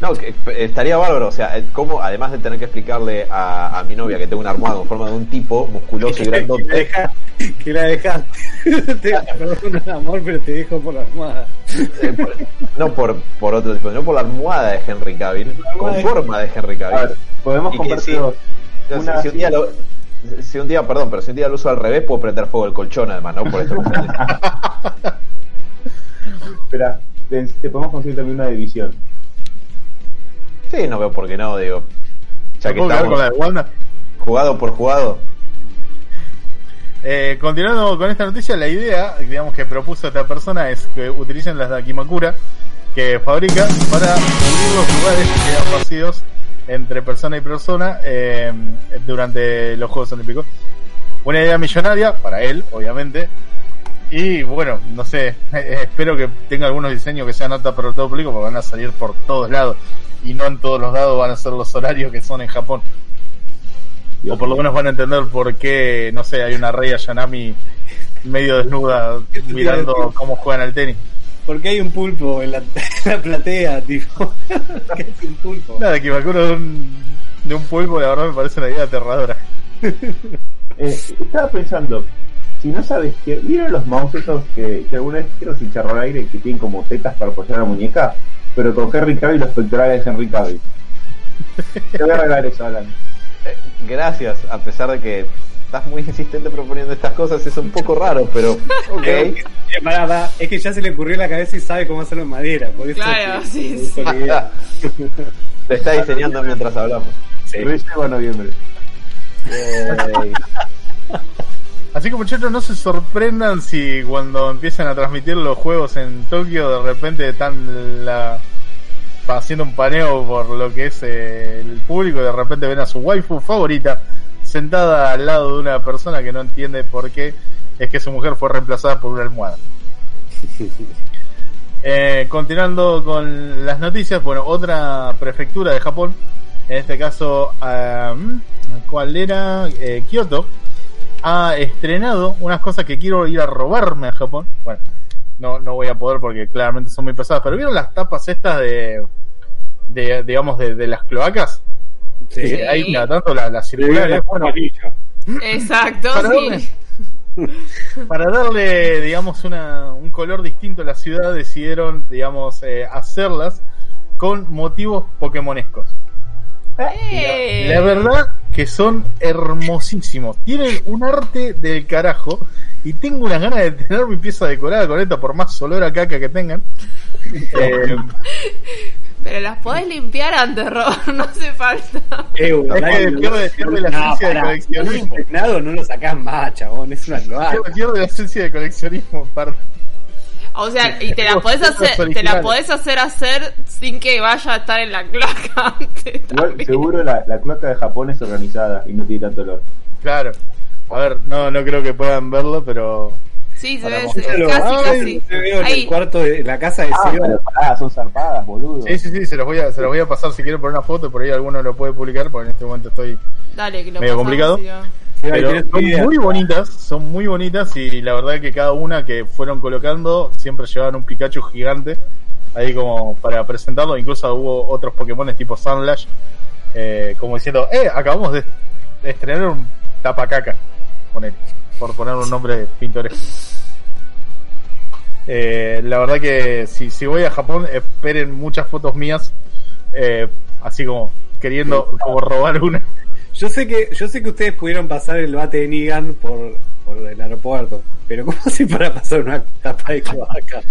No, que estaría bárbaro, o sea, como además de tener que explicarle a, a mi novia que tengo una almohada con forma de un tipo musculoso y [laughs] Que la grandote, deja- que la dejas. [laughs] Te- Perdón, amor, pero te dejo por la almohada. eh, por- no por, por otro tipo, no por la almohada de Henry Cavill, con forma de Henry A ver, Cavill. podemos Y Entonces, Una si un día lo, si un día, perdón, pero si un día lo uso al revés, puedo prender fuego el colchón además, ¿no? Por esto que [laughs] Espera, te, te podemos conseguir también una división. Sí, no veo por qué no, digo. Ya que ¿Puedo quedar estamos con la de Wanda? jugado por jugado. Eh, continuando con esta noticia, la idea, digamos, que propuso esta persona es que utilicen las Dakimakura que fabrica para cubrir los lugares que quedan vacíos entre persona y persona eh, durante los Juegos Olímpicos. una idea millonaria para él, obviamente. Y bueno, no sé, [laughs] espero que tenga algunos diseños que sean aptos para todo público porque van a salir por todos lados. Y no en todos los lados van a ser los horarios que son en Japón. O por lo menos van a entender por qué, no sé, hay una rey Yanami medio desnuda [laughs] mirando cómo juegan al tenis. Porque hay un pulpo en la, [laughs] en la platea, tipo. [laughs] ¿Qué es un pulpo? Nada, que me acuerdo de un, de un pulpo, la verdad me parece una idea aterradora. [laughs] Eh, estaba pensando, si no sabes qué, ¿vieron los mouse esos que, que alguna vez quiero chicharro al aire que tienen como tetas para apoyar la muñeca? Pero con Henry Cavill los pectorales de Henry Cavill. Te voy a regalar eso, Alan. Eh, gracias, a pesar de que estás muy insistente proponiendo estas cosas, es un poco raro, pero [laughs] ok. Eh, es que ya se le ocurrió en la cabeza y sabe cómo hacerlo en madera. Por eso Claro, es que- sí, sí. Lo [laughs] está diseñando mientras hablamos. Sí. A noviembre. Yay. [laughs] Así que muchachos, no se sorprendan si cuando empiezan a transmitir los juegos en Tokio, de repente están la, haciendo un paneo por lo que es eh, el público y de repente ven a su waifu favorita sentada al lado de una persona que no entiende por qué es que su mujer fue reemplazada por una almohada. Eh, continuando con las noticias, bueno, otra prefectura de Japón, en este caso, ¿cuál era? Eh, Kioto, ha estrenado unas cosas que quiero ir a robarme a Japón. Bueno, no, no voy a poder porque claramente son muy pesadas, pero ¿vieron las tapas estas de, de digamos, de las cloacas? Sí. Que hay tanto las las circulares. Bueno, Exacto, Para sí. dónde? [laughs] para darle, digamos, una, un color distinto a la ciudad, decidieron, digamos, eh, hacerlas con motivos pokémonescos. Eh. La verdad que son hermosísimos. Tienen un arte del carajo. Y tengo unas ganas de tener mi pieza decorada con esto, por más olor a caca que tengan. [laughs] Eh, Pero las podés limpiar antes, Robert, [laughs] no hace falta. Eh, Es que pierde- pierde la esencia de coleccionismo. No, no lo sacás más, chabón, es una cloaca. pierde- la esencia de coleccionismo. par- O sea, y te la podés hacer, te la podés hacer hacer sin que vaya a estar en la cloaca [laughs] antes. Igual, seguro la, la cloaca de Japón es organizada y no tiene tanto olor. Claro. A ver, no, no creo que puedan verlo, pero Sí, se ve, se- casi, Ay, casi. veo en Ahí. el cuarto de la casa de Ah, Seba. pero pará, son zarpadas, boludo. sí, sí, sí, se los voy a, se los voy a pasar si quieren por una foto, por ahí alguno lo puede publicar, porque en este momento estoy Dale, que lo Medio pasamos, complicado. sí, va. Seba, Pero ¿tienes son idea? muy bonitas, son muy bonitas y la verdad que cada una que fueron colocando siempre llevaban un Pikachu gigante ahí como para presentarlo. Incluso hubo otros Pokémon tipo Sunlash, eh, como diciendo, eh, acabamos de, de estrenar un tapacaca, poner, por poner un nombre pintoresco. Eh, la verdad que si, si voy a Japón, esperen muchas fotos mías, eh, así como queriendo como robar una. Yo sé que yo sé que ustedes pudieron pasar el bate de Nigan por, por el aeropuerto, pero ¿cómo [laughs] así para pasar una tapa de cloaca?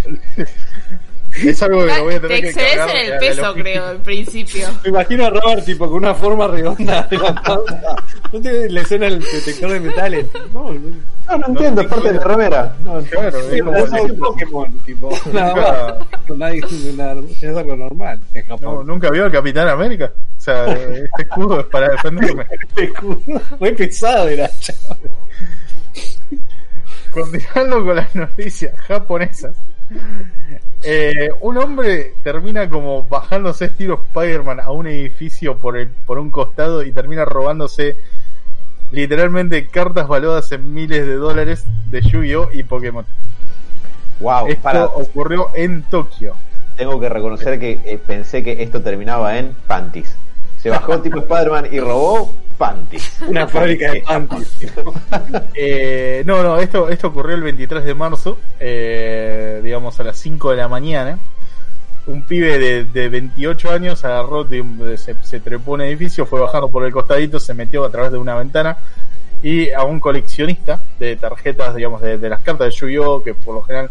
Es algo que lo voy a Te tener que excedes en el la peso, creo, en principio. Me imagino a Robert tipo con una forma redonda [laughs] de la panza. ¿No te le suena el detector de metales? No, no. No, no entiendo, es parte de la remera. No, Claro, es como un Pokémon, tipo, [laughs] nada más. Nadie, nada, es algo normal en no, Japón. nunca vio al Capitán América. O sea, este escudo es para defenderme. [laughs] Muy pesado era, chaval. Continuando con las noticias japonesas. Eh, un hombre termina como bajándose estilo Spider-Man a un edificio por, el, por un costado y termina robándose literalmente cartas valuadas en miles de dólares de Yu-Gi-Oh! y Pokémon. Wow, Esto para, ocurrió en Tokio. tengo que reconocer que eh, pensé que esto terminaba en panties. Se bajó tipo Spider-Man y robó panties. Una fábrica de panties. Eh, no, no, esto, esto ocurrió el 23 de marzo, eh, digamos a las 5 de la mañana. Un pibe de, de 28 años agarró, de se, se trepó un edificio, fue bajando por el costadito, se metió a través de una ventana y a un coleccionista de tarjetas, digamos, de, de las cartas de Yu-Gi-Oh! que por lo general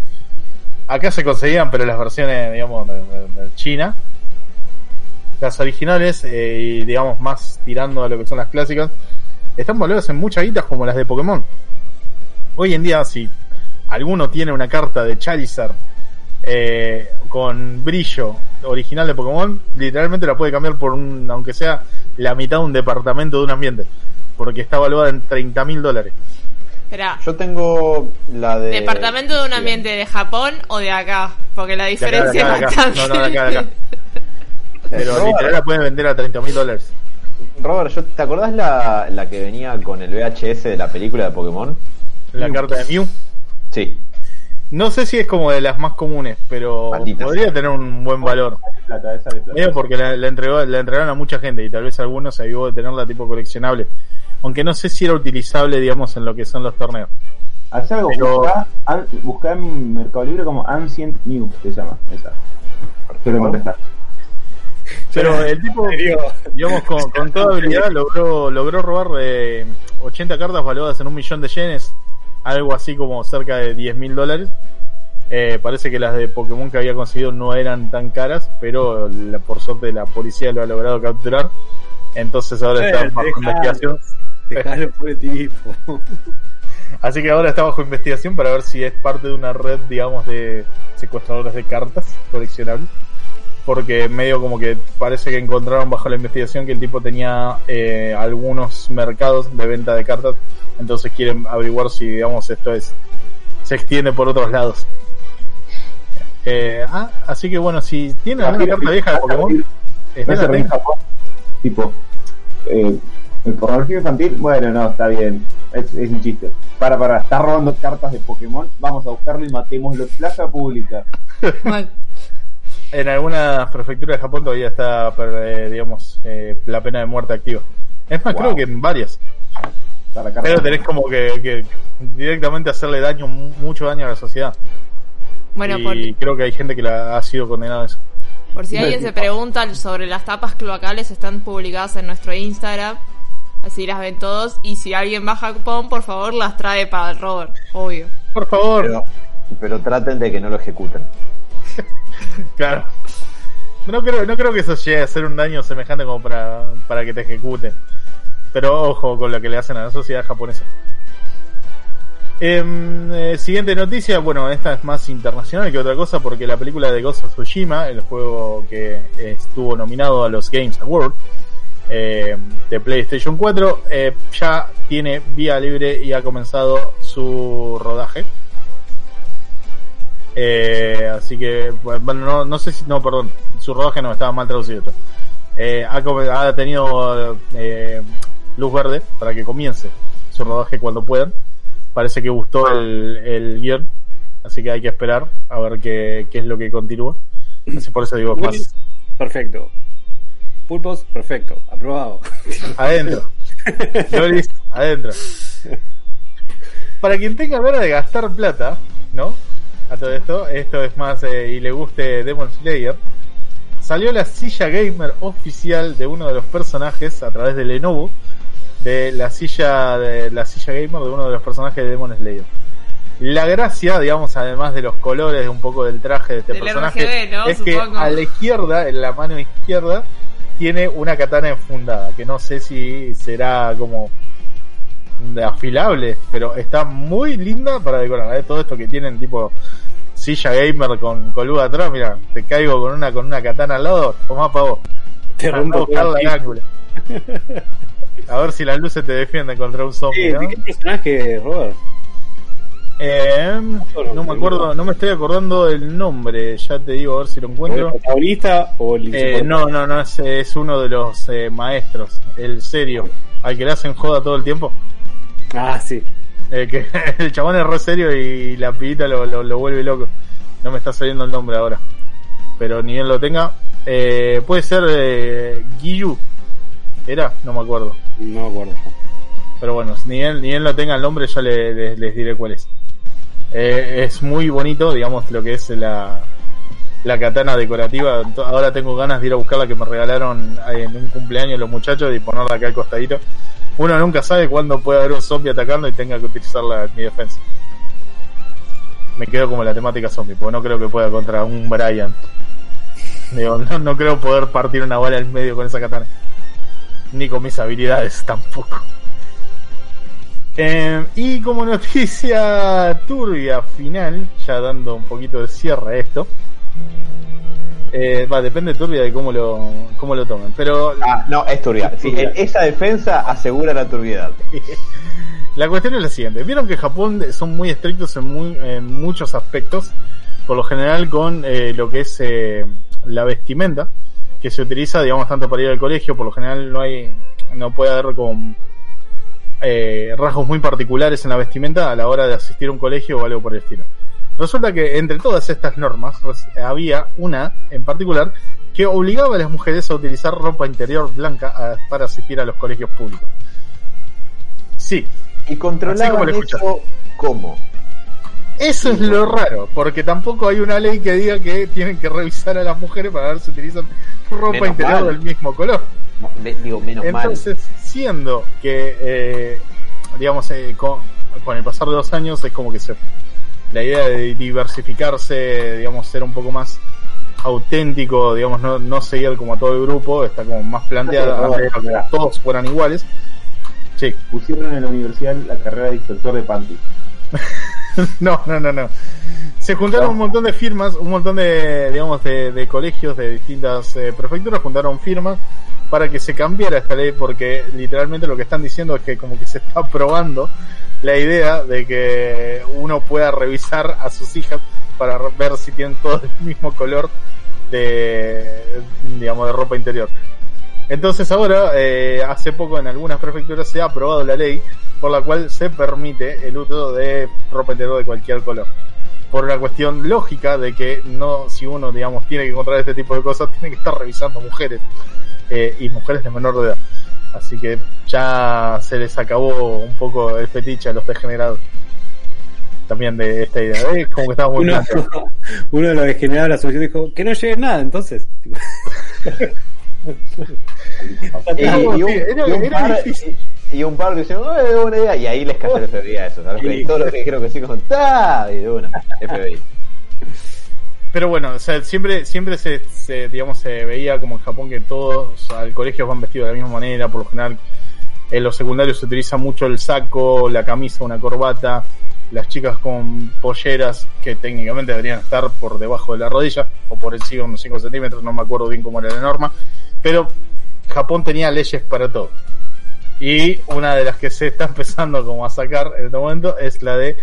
acá se conseguían, pero las versiones, digamos, de- de China. Las originales eh, y, digamos, más tirando a lo que son las clásicas, están valuadas en muchas guitas como las de Pokémon. Hoy en día, si alguno tiene una carta de Charizard eh, con brillo original de Pokémon, literalmente la puede cambiar por un, aunque sea la mitad de un departamento de un ambiente, porque está valuada en 30 mil dólares. Espera, Yo tengo la de. ¿departamento de un ambiente de Japón o de acá? Porque la De acá, de diferencia es bastante. No, no, de acá, de acá. Pero Robert, literal la pueden vender a 30 mil dólares. Robert, yo- ¿te acordás la, la que venía con el VHS de la película de Pokémon? La carta de Mew. Sí. No sé si es como de las más comunes, pero podría tener un buen valor. Plata, esa de plata. Medio porque la, la entregó, la entregaron a mucha gente y tal vez algunos se avivó de tenerla tipo coleccionable. Aunque no sé si era utilizable, digamos, en lo que son los torneos. Haz algo, Pero- buscá, buscá en Mercado Libre como Ancient New, se llama, esa. Suele contestar. [laughs] Pero el tipo, digamos, con, con toda [laughs] habilidad logró, logró robar eh, 80 cartas valuadas en un millón de yenes, algo así como cerca de 10 mil dólares. Eh, parece que las de Pokémon que había conseguido no eran tan caras, pero la- por suerte la policía lo ha logrado capturar. Entonces ahora está bajo investigación. Dejalo por el tipo. [laughs] Así que ahora está bajo investigación para ver si es parte de una red, digamos, de secuestradores de cartas coleccionables. Porque medio como que parece que encontraron bajo la investigación que el tipo tenía eh, algunos mercados de venta de cartas. Entonces quieren averiguar si, digamos, esto es se extiende por otros lados. Eh, ah, así que bueno, si tienen alguna carta vieja de Pokémon, estén. Tipo, eh, el pornografía infantil, bueno, no, está bien. Es, es un chiste. Para, para, está robando cartas de Pokémon. Vamos a buscarlo y matémoslo en plaza pública. Bueno, En algunas prefecturas de Japón todavía está, per- eh, digamos, eh, la pena de muerte activa. Es más, Wow. creo que en varias. Pero tenés como que, que directamente hacerle daño, mu- mucho daño a la sociedad. bueno y por, creo que hay gente que la ha sido condenada a eso. por si alguien se pregunta sobre las tapas cloacales, están publicadas en nuestro Instagram. Así las ven todos. Y si alguien va a Japón, por favor, las trae para el Robert. Obvio. Por favor. Pero, pero traten de que no lo ejecuten. [laughs] Claro. No creo, no creo que eso llegue a hacer un daño semejante como para, para que te ejecuten. Pero ojo con lo que le hacen a la sociedad japonesa. Em, eh, siguiente noticia, bueno, esta es más internacional que otra cosa porque la película de Ghost of Tsushima, el juego que estuvo nominado a los Games Awards eh, de PlayStation 4, eh, ya tiene vía libre y ha comenzado su rodaje. Eh, así que, bueno, no, no sé si, no, perdón, su rodaje no estaba mal traducido. esto. Eh, ha, ha tenido eh, luz verde para que comience su rodaje cuando puedan. Parece que gustó el, el guion, así que hay que esperar a ver qué, qué es lo que continúa. Así por eso digo, más Perfecto. Pulpos, perfecto. Aprobado. adentro. [laughs] Loris, adentro. Para quien tenga ganas de gastar plata, ¿no? A todo esto, esto es más eh, y le guste Demon Slayer. Salió la silla gamer oficial de uno de los personajes a través de Lenovo de la silla de la silla gamer de uno de los personajes de Demon Slayer. La gracia, digamos, además de los colores, un poco del traje de este Del personaje, RGB, ¿no? es Supongo. que a la izquierda, en la mano izquierda, tiene una katana enfundada, que no sé si será como afilable, pero está muy linda para decorar. ¿eh? Todo esto que tienen tipo silla gamer con coluda atrás, mira, te caigo con una con una katana al lado, tomá pa' vos. Te rompo la el ángulo. A ver si las luces te defienden contra un zombie, ¿no? ¿De qué personaje, Robert? Eh, no me acuerdo, no me estoy acordando del nombre, ya te digo a ver si lo ¿El encuentro. protagonista o el Eh, no, no, no, es, es uno de los eh, maestros, el serio, al que le hacen joda todo el tiempo. Ah, sí. Eh, que [laughs] el chabón es re serio y la pibita lo, lo, lo vuelve loco. No me está saliendo el nombre ahora. Pero ni bien lo tenga. Eh, puede ser eh, Giyu. ¿Era? No me acuerdo. No me acuerdo. Pero bueno, ni bien, ni bien lo tenga el nombre, ya le- les, les diré cuál es. Eh, es muy bonito, digamos, lo que es la, la katana decorativa. Ahora tengo ganas de ir a buscar la que me regalaron en un cumpleaños los muchachos y ponerla acá al costadito. Uno nunca sabe cuándo puede haber un zombie atacando y tenga que utilizarla en mi defensa. Me quedo como la temática zombie, porque no creo que pueda contra un Brian. Digo, no, no creo poder partir una bala en medio con esa katana. Ni con mis habilidades tampoco. Eh, y como noticia turbia final, ya dando un poquito de cierre a esto. Eh, va, depende turbia de cómo lo, cómo lo tomen. Pero Ah, no, es turbia. Sí, en esa defensa asegura la turbiedad. [laughs] La cuestión es la siguiente. Vieron que Japón son muy estrictos en, muy, en muchos aspectos, por lo general con eh, lo que es eh, la vestimenta, que se utiliza, digamos, tanto para ir al colegio, por lo general no hay, no puede haber como eh, rasgos muy particulares en la vestimenta a la hora de asistir a un colegio o algo por el estilo. Resulta que entre todas estas normas res- había una en particular que obligaba a las mujeres a utilizar ropa interior blanca a- para asistir a los colegios públicos. Sí, Y controlaban eso cómo. eso es lo raro, porque tampoco hay una ley que diga que tienen que revisar a las mujeres para ver si utilizan ropa Menos interior mal. del mismo color. No, digo, menos Entonces, siendo que, eh, digamos, eh, con, con el pasar de los años es como que se la idea de diversificarse, digamos, ser un poco más auténtico, digamos, no, no seguir como a todo el grupo, está como más planteada, era que todos fueran iguales. Sí, Pusieron en la universidad la carrera de inspector de panty. [laughs] no, no, no, no. Se juntaron un montón de firmas, un montón de, digamos, de, de colegios de distintas eh, prefecturas, juntaron firmas para que se cambiara esta ley, porque literalmente lo que están diciendo es que como que se está [laughs] probando la idea de que uno pueda revisar a sus hijas para ver si tienen todo el mismo color de, digamos, de ropa interior. Entonces ahora, eh, hace poco en algunas prefecturas se ha aprobado la ley por la cual se permite el uso de ropa interior de cualquier color. Por una cuestión lógica de que no, si uno, digamos, tiene que encontrar este tipo de cosas, tiene que estar revisando mujeres eh, y mujeres de menor de edad. Así que ya se les acabó un poco el fetiche a los degenerados. También de esta idea. ¿eh? Como que estaba muy Uno, [laughs] uno de los degenerados de la solución dijo que no llegue nada, entonces. [laughs] Sí, era- difícil. Y, un par diciendo, eh, buena idea, y ahí les cayó el FBI a eso, ¿sabes? Sí. Todos los que dijeron que sí, como, ¡ta! Y de una, FBI. Pero bueno, o sea, siempre, siempre se, se, digamos, se veía como en Japón que todos al colegio van vestidos de la misma manera, por lo general en los secundarios se utiliza mucho el saco, la camisa, una corbata, las chicas con polleras que técnicamente deberían estar por debajo de la rodilla o por encima unos 5 centímetros, no me acuerdo bien cómo era la norma, pero Japón tenía leyes para todo. Y una de las que se está [laughs] empezando como a sacar en este momento es la de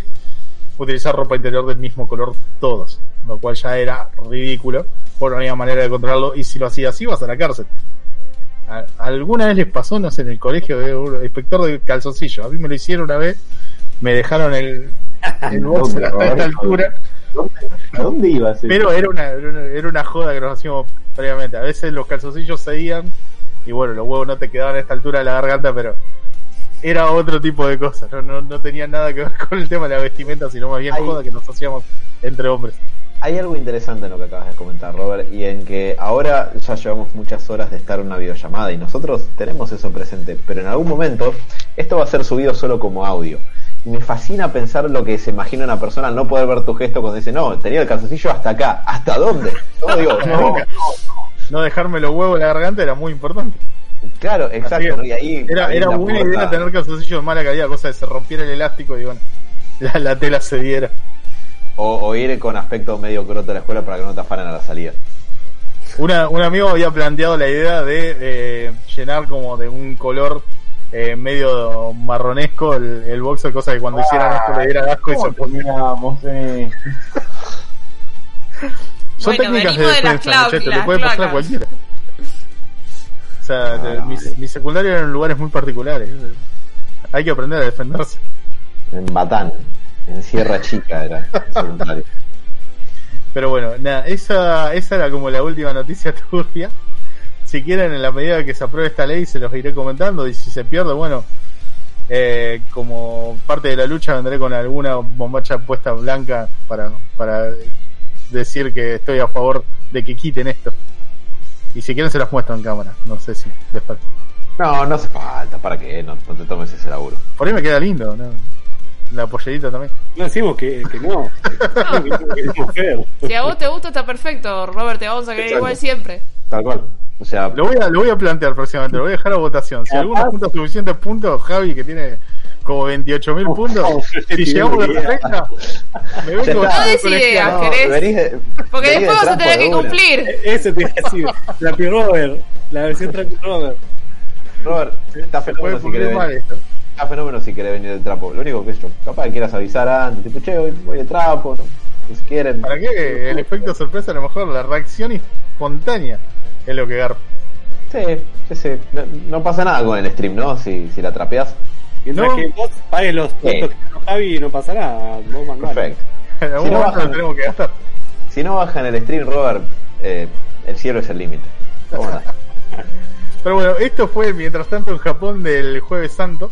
utilizar ropa interior del mismo color todos, lo cual ya era ridículo, por no había manera de controlarlo y si lo hacía así vas a la cárcel. ¿Alguna vez les pasó, no sé, en el colegio de un inspector de calzoncillo? A mí me lo hicieron una vez, me dejaron el, [laughs] el boxer hasta esta altura, ¿Dónde, ¿A dónde ibas? pero era una, era una, era una joda que nos hacíamos previamente. A veces los calzoncillos cedían y bueno, los huevos no te quedaban a esta altura de la garganta, pero era otro tipo de cosas, no, no, no tenía nada que ver [laughs] con el tema de la vestimenta, sino más bien Ay. joda que nos hacíamos entre hombres. Hay algo interesante en lo que acabas de comentar, Robert, y en que ahora ya llevamos muchas horas de estar en una videollamada y nosotros tenemos eso presente, pero en algún momento esto va a ser subido solo como audio. Y me fascina pensar lo que se imagina una persona al no poder ver tu gesto cuando dice, no, tenía el calzoncillo hasta acá. ¿Hasta dónde? No, digo, [laughs] no. no dejarme los huevos en la garganta era muy importante. Claro, exacto. es. ¿no? Y ahí Era, ahí era buena puerta- idea tener calzoncillos de mala calidad, cosa de se rompiera el elástico y bueno, la, la tela se diera. o, o ir con aspecto medio croto a la escuela para que no te afanen a la salida. Una, un amigo había planteado la idea de eh, llenar como de un color eh, medio marronesco el, el boxer, cosa que cuando hicieran esto le diera asco y se ¿Cómo ponía. teníamos, [laughs] eh? Son Bueno, técnicas de defensa, muchachos, le puede pasar a cualquiera. O sea, Ah, de- mi, mi secundario eran lugares muy particulares. Hay que aprender a defenderse. En Batán, en Sierra [laughs] Chica era el secundario. Pero bueno, nada, esa, esa era como la última noticia [laughs] turbia. Si quieren, en la medida que se apruebe esta ley, se los iré comentando. Y si se pierde, bueno, eh, como parte de la lucha, vendré con alguna bombacha puesta blanca para, para decir que estoy a favor de que quiten esto. Y si quieren, se las muestro en cámara. No sé si les parece. No, no hace falta, ¿para qué? No, no te tomes ese laburo. Por ahí me queda lindo, ¿no? La pollerita también. No decimos que, que no. [laughs] Si a vos te gusta, está perfecto, Robert. Te vamos a querer Exacto. igual siempre. Tal cual. O sea, Lo voy a, lo voy a plantear próximamente, lo voy a dejar a votación. Si alguno junta suficientes puntos, Javi, que tiene como 28 mil puntos, si llegamos a los 30, me vengo está. con No no, ¿querés? venís de- Porque venís de después vas a tener que cumplir. Eso te iba a decir. [laughs] Trappy Robert. La versión Trappy Robert. Robert, está fenómeno si querés mal esto. a fenómeno si querés venir de trapo. Lo único que es yo, capaz que quieras avisar antes, tipo, che, hoy voy de trapo, ¿no? si quieren. ¿Para qué? El efecto sorpresa, a lo mejor la reacción espontánea es lo que garpa. Sí, sí, sí. No, no pasa nada con el stream, ¿no? Si, si la trapeas. Mientras No. que vos pagues los puntos Sí. que no Javi, no pasa nada. Vos mandale. Perfecto. [laughs] En algún Si no momento bajan- lo tenemos que gastar. Si no bajan el stream, Robert, eh, el cielo es el límite. [laughs] Pero bueno, esto fue mientras tanto en Japón del Jueves Santo.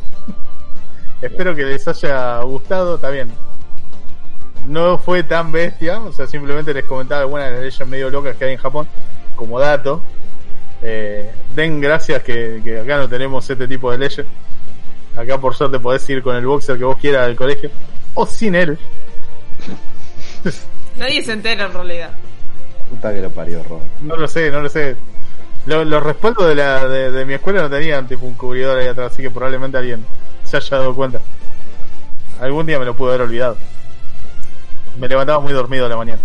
[laughs] Espero que les haya gustado. Está bien. No fue tan bestia. O sea, simplemente les comentaba algunas de las leyes medio locas que hay en Japón. Como dato. Eh, den gracias que, que acá no tenemos este tipo de leyes. Acá por suerte podés ir con el boxer que vos quieras al colegio. O sin él. [laughs] Nadie se entera en realidad. Puta que lo parió, Robert. No lo sé, no lo sé. Lo- Los respaldos de, la, de, de mi escuela no tenían tipo un cubridor ahí atrás, así que probablemente alguien se haya dado cuenta. Algún día me lo pude haber olvidado. Me levantaba muy dormido a la mañana.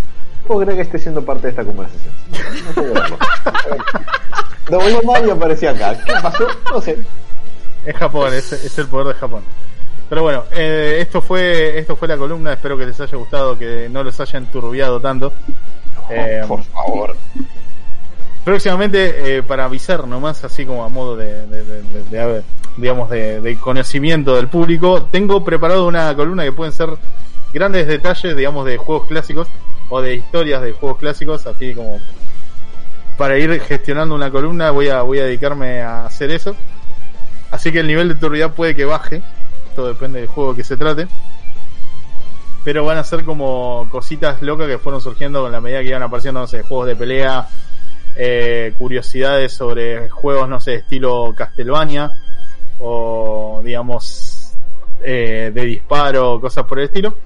Puedo creer que esté siendo parte de esta conversación. No puedo. Dobló mal y apareció acá. ¿Qué pasó? No sé. Es Japón, es, es el poder de Japón. Pero bueno, eh, esto fue esto fue la columna. Espero que les haya gustado, que no los haya enturbiado tanto. Eh, por favor. Próximamente, eh, para avisar nomás, así como a modo de, de- de- de- digamos, de, de conocimiento del público, tengo preparado una columna que pueden ser grandes detalles, digamos, de juegos clásicos o de historias de juegos clásicos, así como para ir gestionando una columna voy a, voy a dedicarme a hacer eso. Así que el nivel de turbidez puede que baje, todo depende del juego que se trate. Pero van a ser como cositas locas que fueron surgiendo con la medida que iban apareciendo, no sé, juegos de pelea, eh, curiosidades sobre juegos, no sé, estilo Castlevania o digamos eh, de disparo, cosas por el estilo.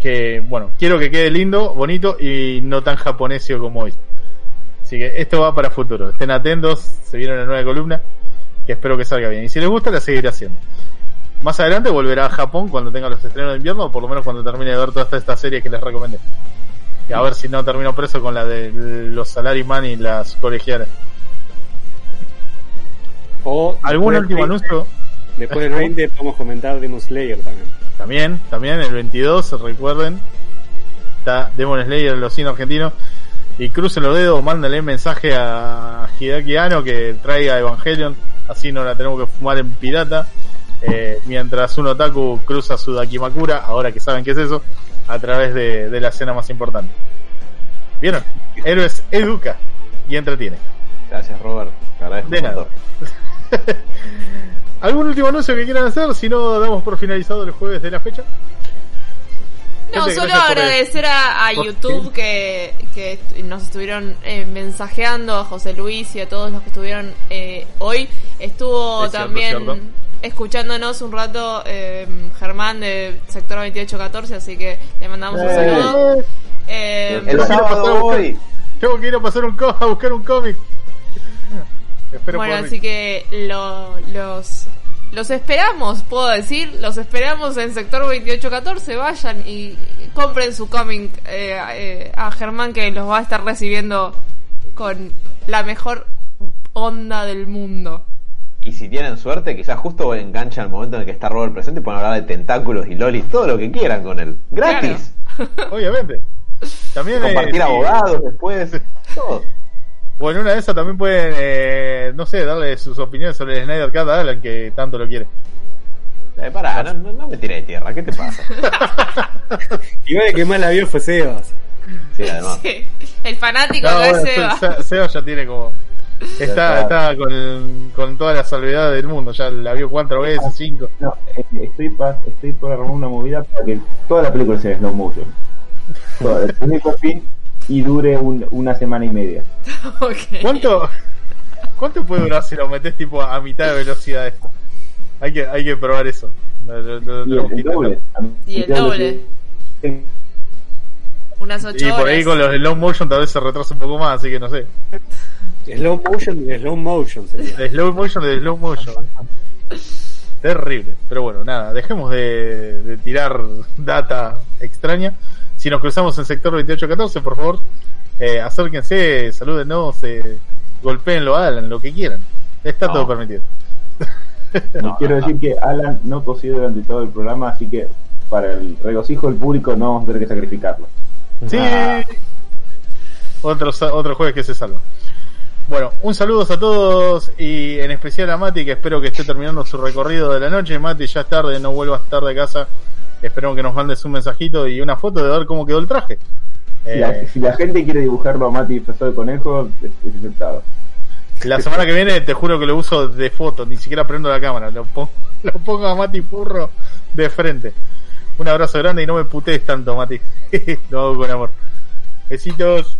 Que bueno, quiero que quede lindo, bonito y no tan japonesio como hoy. Así que esto va para futuro. Estén atentos, se viene una nueva columna que espero que salga bien. Y si les gusta, la seguiré haciendo. Más adelante volverá a Japón cuando tenga los estrenos de invierno, o por lo menos cuando termine de ver todas estas series que les recomendé. Y a ver si no termino preso con la de los Salaryman y las colegialas. O ¿Algún último del 20, anuncio? Después del 20 podemos comentar Demon Slayer también. También, también, el 22, recuerden. Está Demon Slayer en los cines argentinos. Y crucen los dedos, mándenle mensaje a Hideaki Anno que traiga Evangelion. Así no la tenemos que fumar en pirata. Eh, mientras un otaku cruza su Dakimakura, ahora que saben qué es eso, a través de, de la escena más importante. ¿Vieron? Héroes educa y entretiene. Gracias, Robert. Te agradezco De nada. [laughs] ¿Algún último anuncio que quieran hacer? Si no, damos por finalizado el jueves de la fecha. No, solo agradecer a, a YouTube que, que nos estuvieron eh, mensajeando, a José Luis y a todos los que estuvieron eh, hoy. Estuvo Es también cierto. escuchándonos un rato eh, Germán de Sector 2814, así que le mandamos un Eh. saludo. Eh, El a sábado buscar- hoy. Tengo que ir a pasar un co- a buscar un cómic. Espero bueno, así que lo- los los esperamos, puedo decir, los esperamos en sector 2814, vayan y compren su cómic eh, eh, a Germán que los va a estar recibiendo con la mejor onda del mundo. Y si tienen suerte, quizás justo enganchan el momento en el que está Robert presente y pueden hablar de tentáculos y lolis, todo lo que quieran con él. Gratis. Obviamente. También eh, Compartir sí. abogados después. Todo. O en una de esas también pueden, eh, no sé, darle sus opiniones sobre el Snyder Cut a Alan, que tanto lo quiere. Eh, pará, no, no, no me tiré de tierra, ¿qué te pasa? [laughs] Igual el que más la vio fue Sebas. Sí, además. Sí, El fanático No, es bueno, Seba. Se- Seba ya tiene como. Está, está. está con, con toda la salvedad del mundo, ya la vio cuatro veces, cinco. No, eh, estoy, pa- estoy por armar una movida para que toda la película sea slow motion. [laughs] Todo, de principio a fin y dure un- una semana y media. [laughs] ¿Cuánto, ¿Cuánto puede durar si lo metes tipo a mitad de velocidad esto? Hay que, hay que probar eso. Lo- lo- lo- Y el, doble. Y el doble. Unas ocho Y por ahí con los slow motion tal vez se retrasa un poco más, así que no sé. Slow motion de slow motion sería. Slow motion de slow motion. Terrible. Pero bueno, nada, dejemos de, de tirar data extraña. Si nos cruzamos en sector 2814, por favor, eh, acérquense, salúdenos, eh, golpeenlo a Alan, lo que quieran. Está todo permitido. [laughs] No, Quiero decir que Alan no tosió durante todo el programa, así que para el regocijo del público no vamos a tener que sacrificarlo. Sí. Ah. Otro jueves que se salva. Bueno, un saludo a todos y en especial a Mati que espero que esté terminando su recorrido de la noche. Mati, ya es tarde, no vuelvas tarde a casa. Esperemos que nos mandes un mensajito y una foto de ver cómo quedó el traje. Si, la, Eh, si la gente quiere dibujarlo a Mati disfrazado de conejo, es, aceptado. la semana que viene te juro que lo uso de foto, ni siquiera prendo la cámara, lo pongo, [laughs] lo pongo a Mati Furro de frente. Un abrazo grande y no me putees tanto, Mati. [laughs] lo hago con amor. Besitos.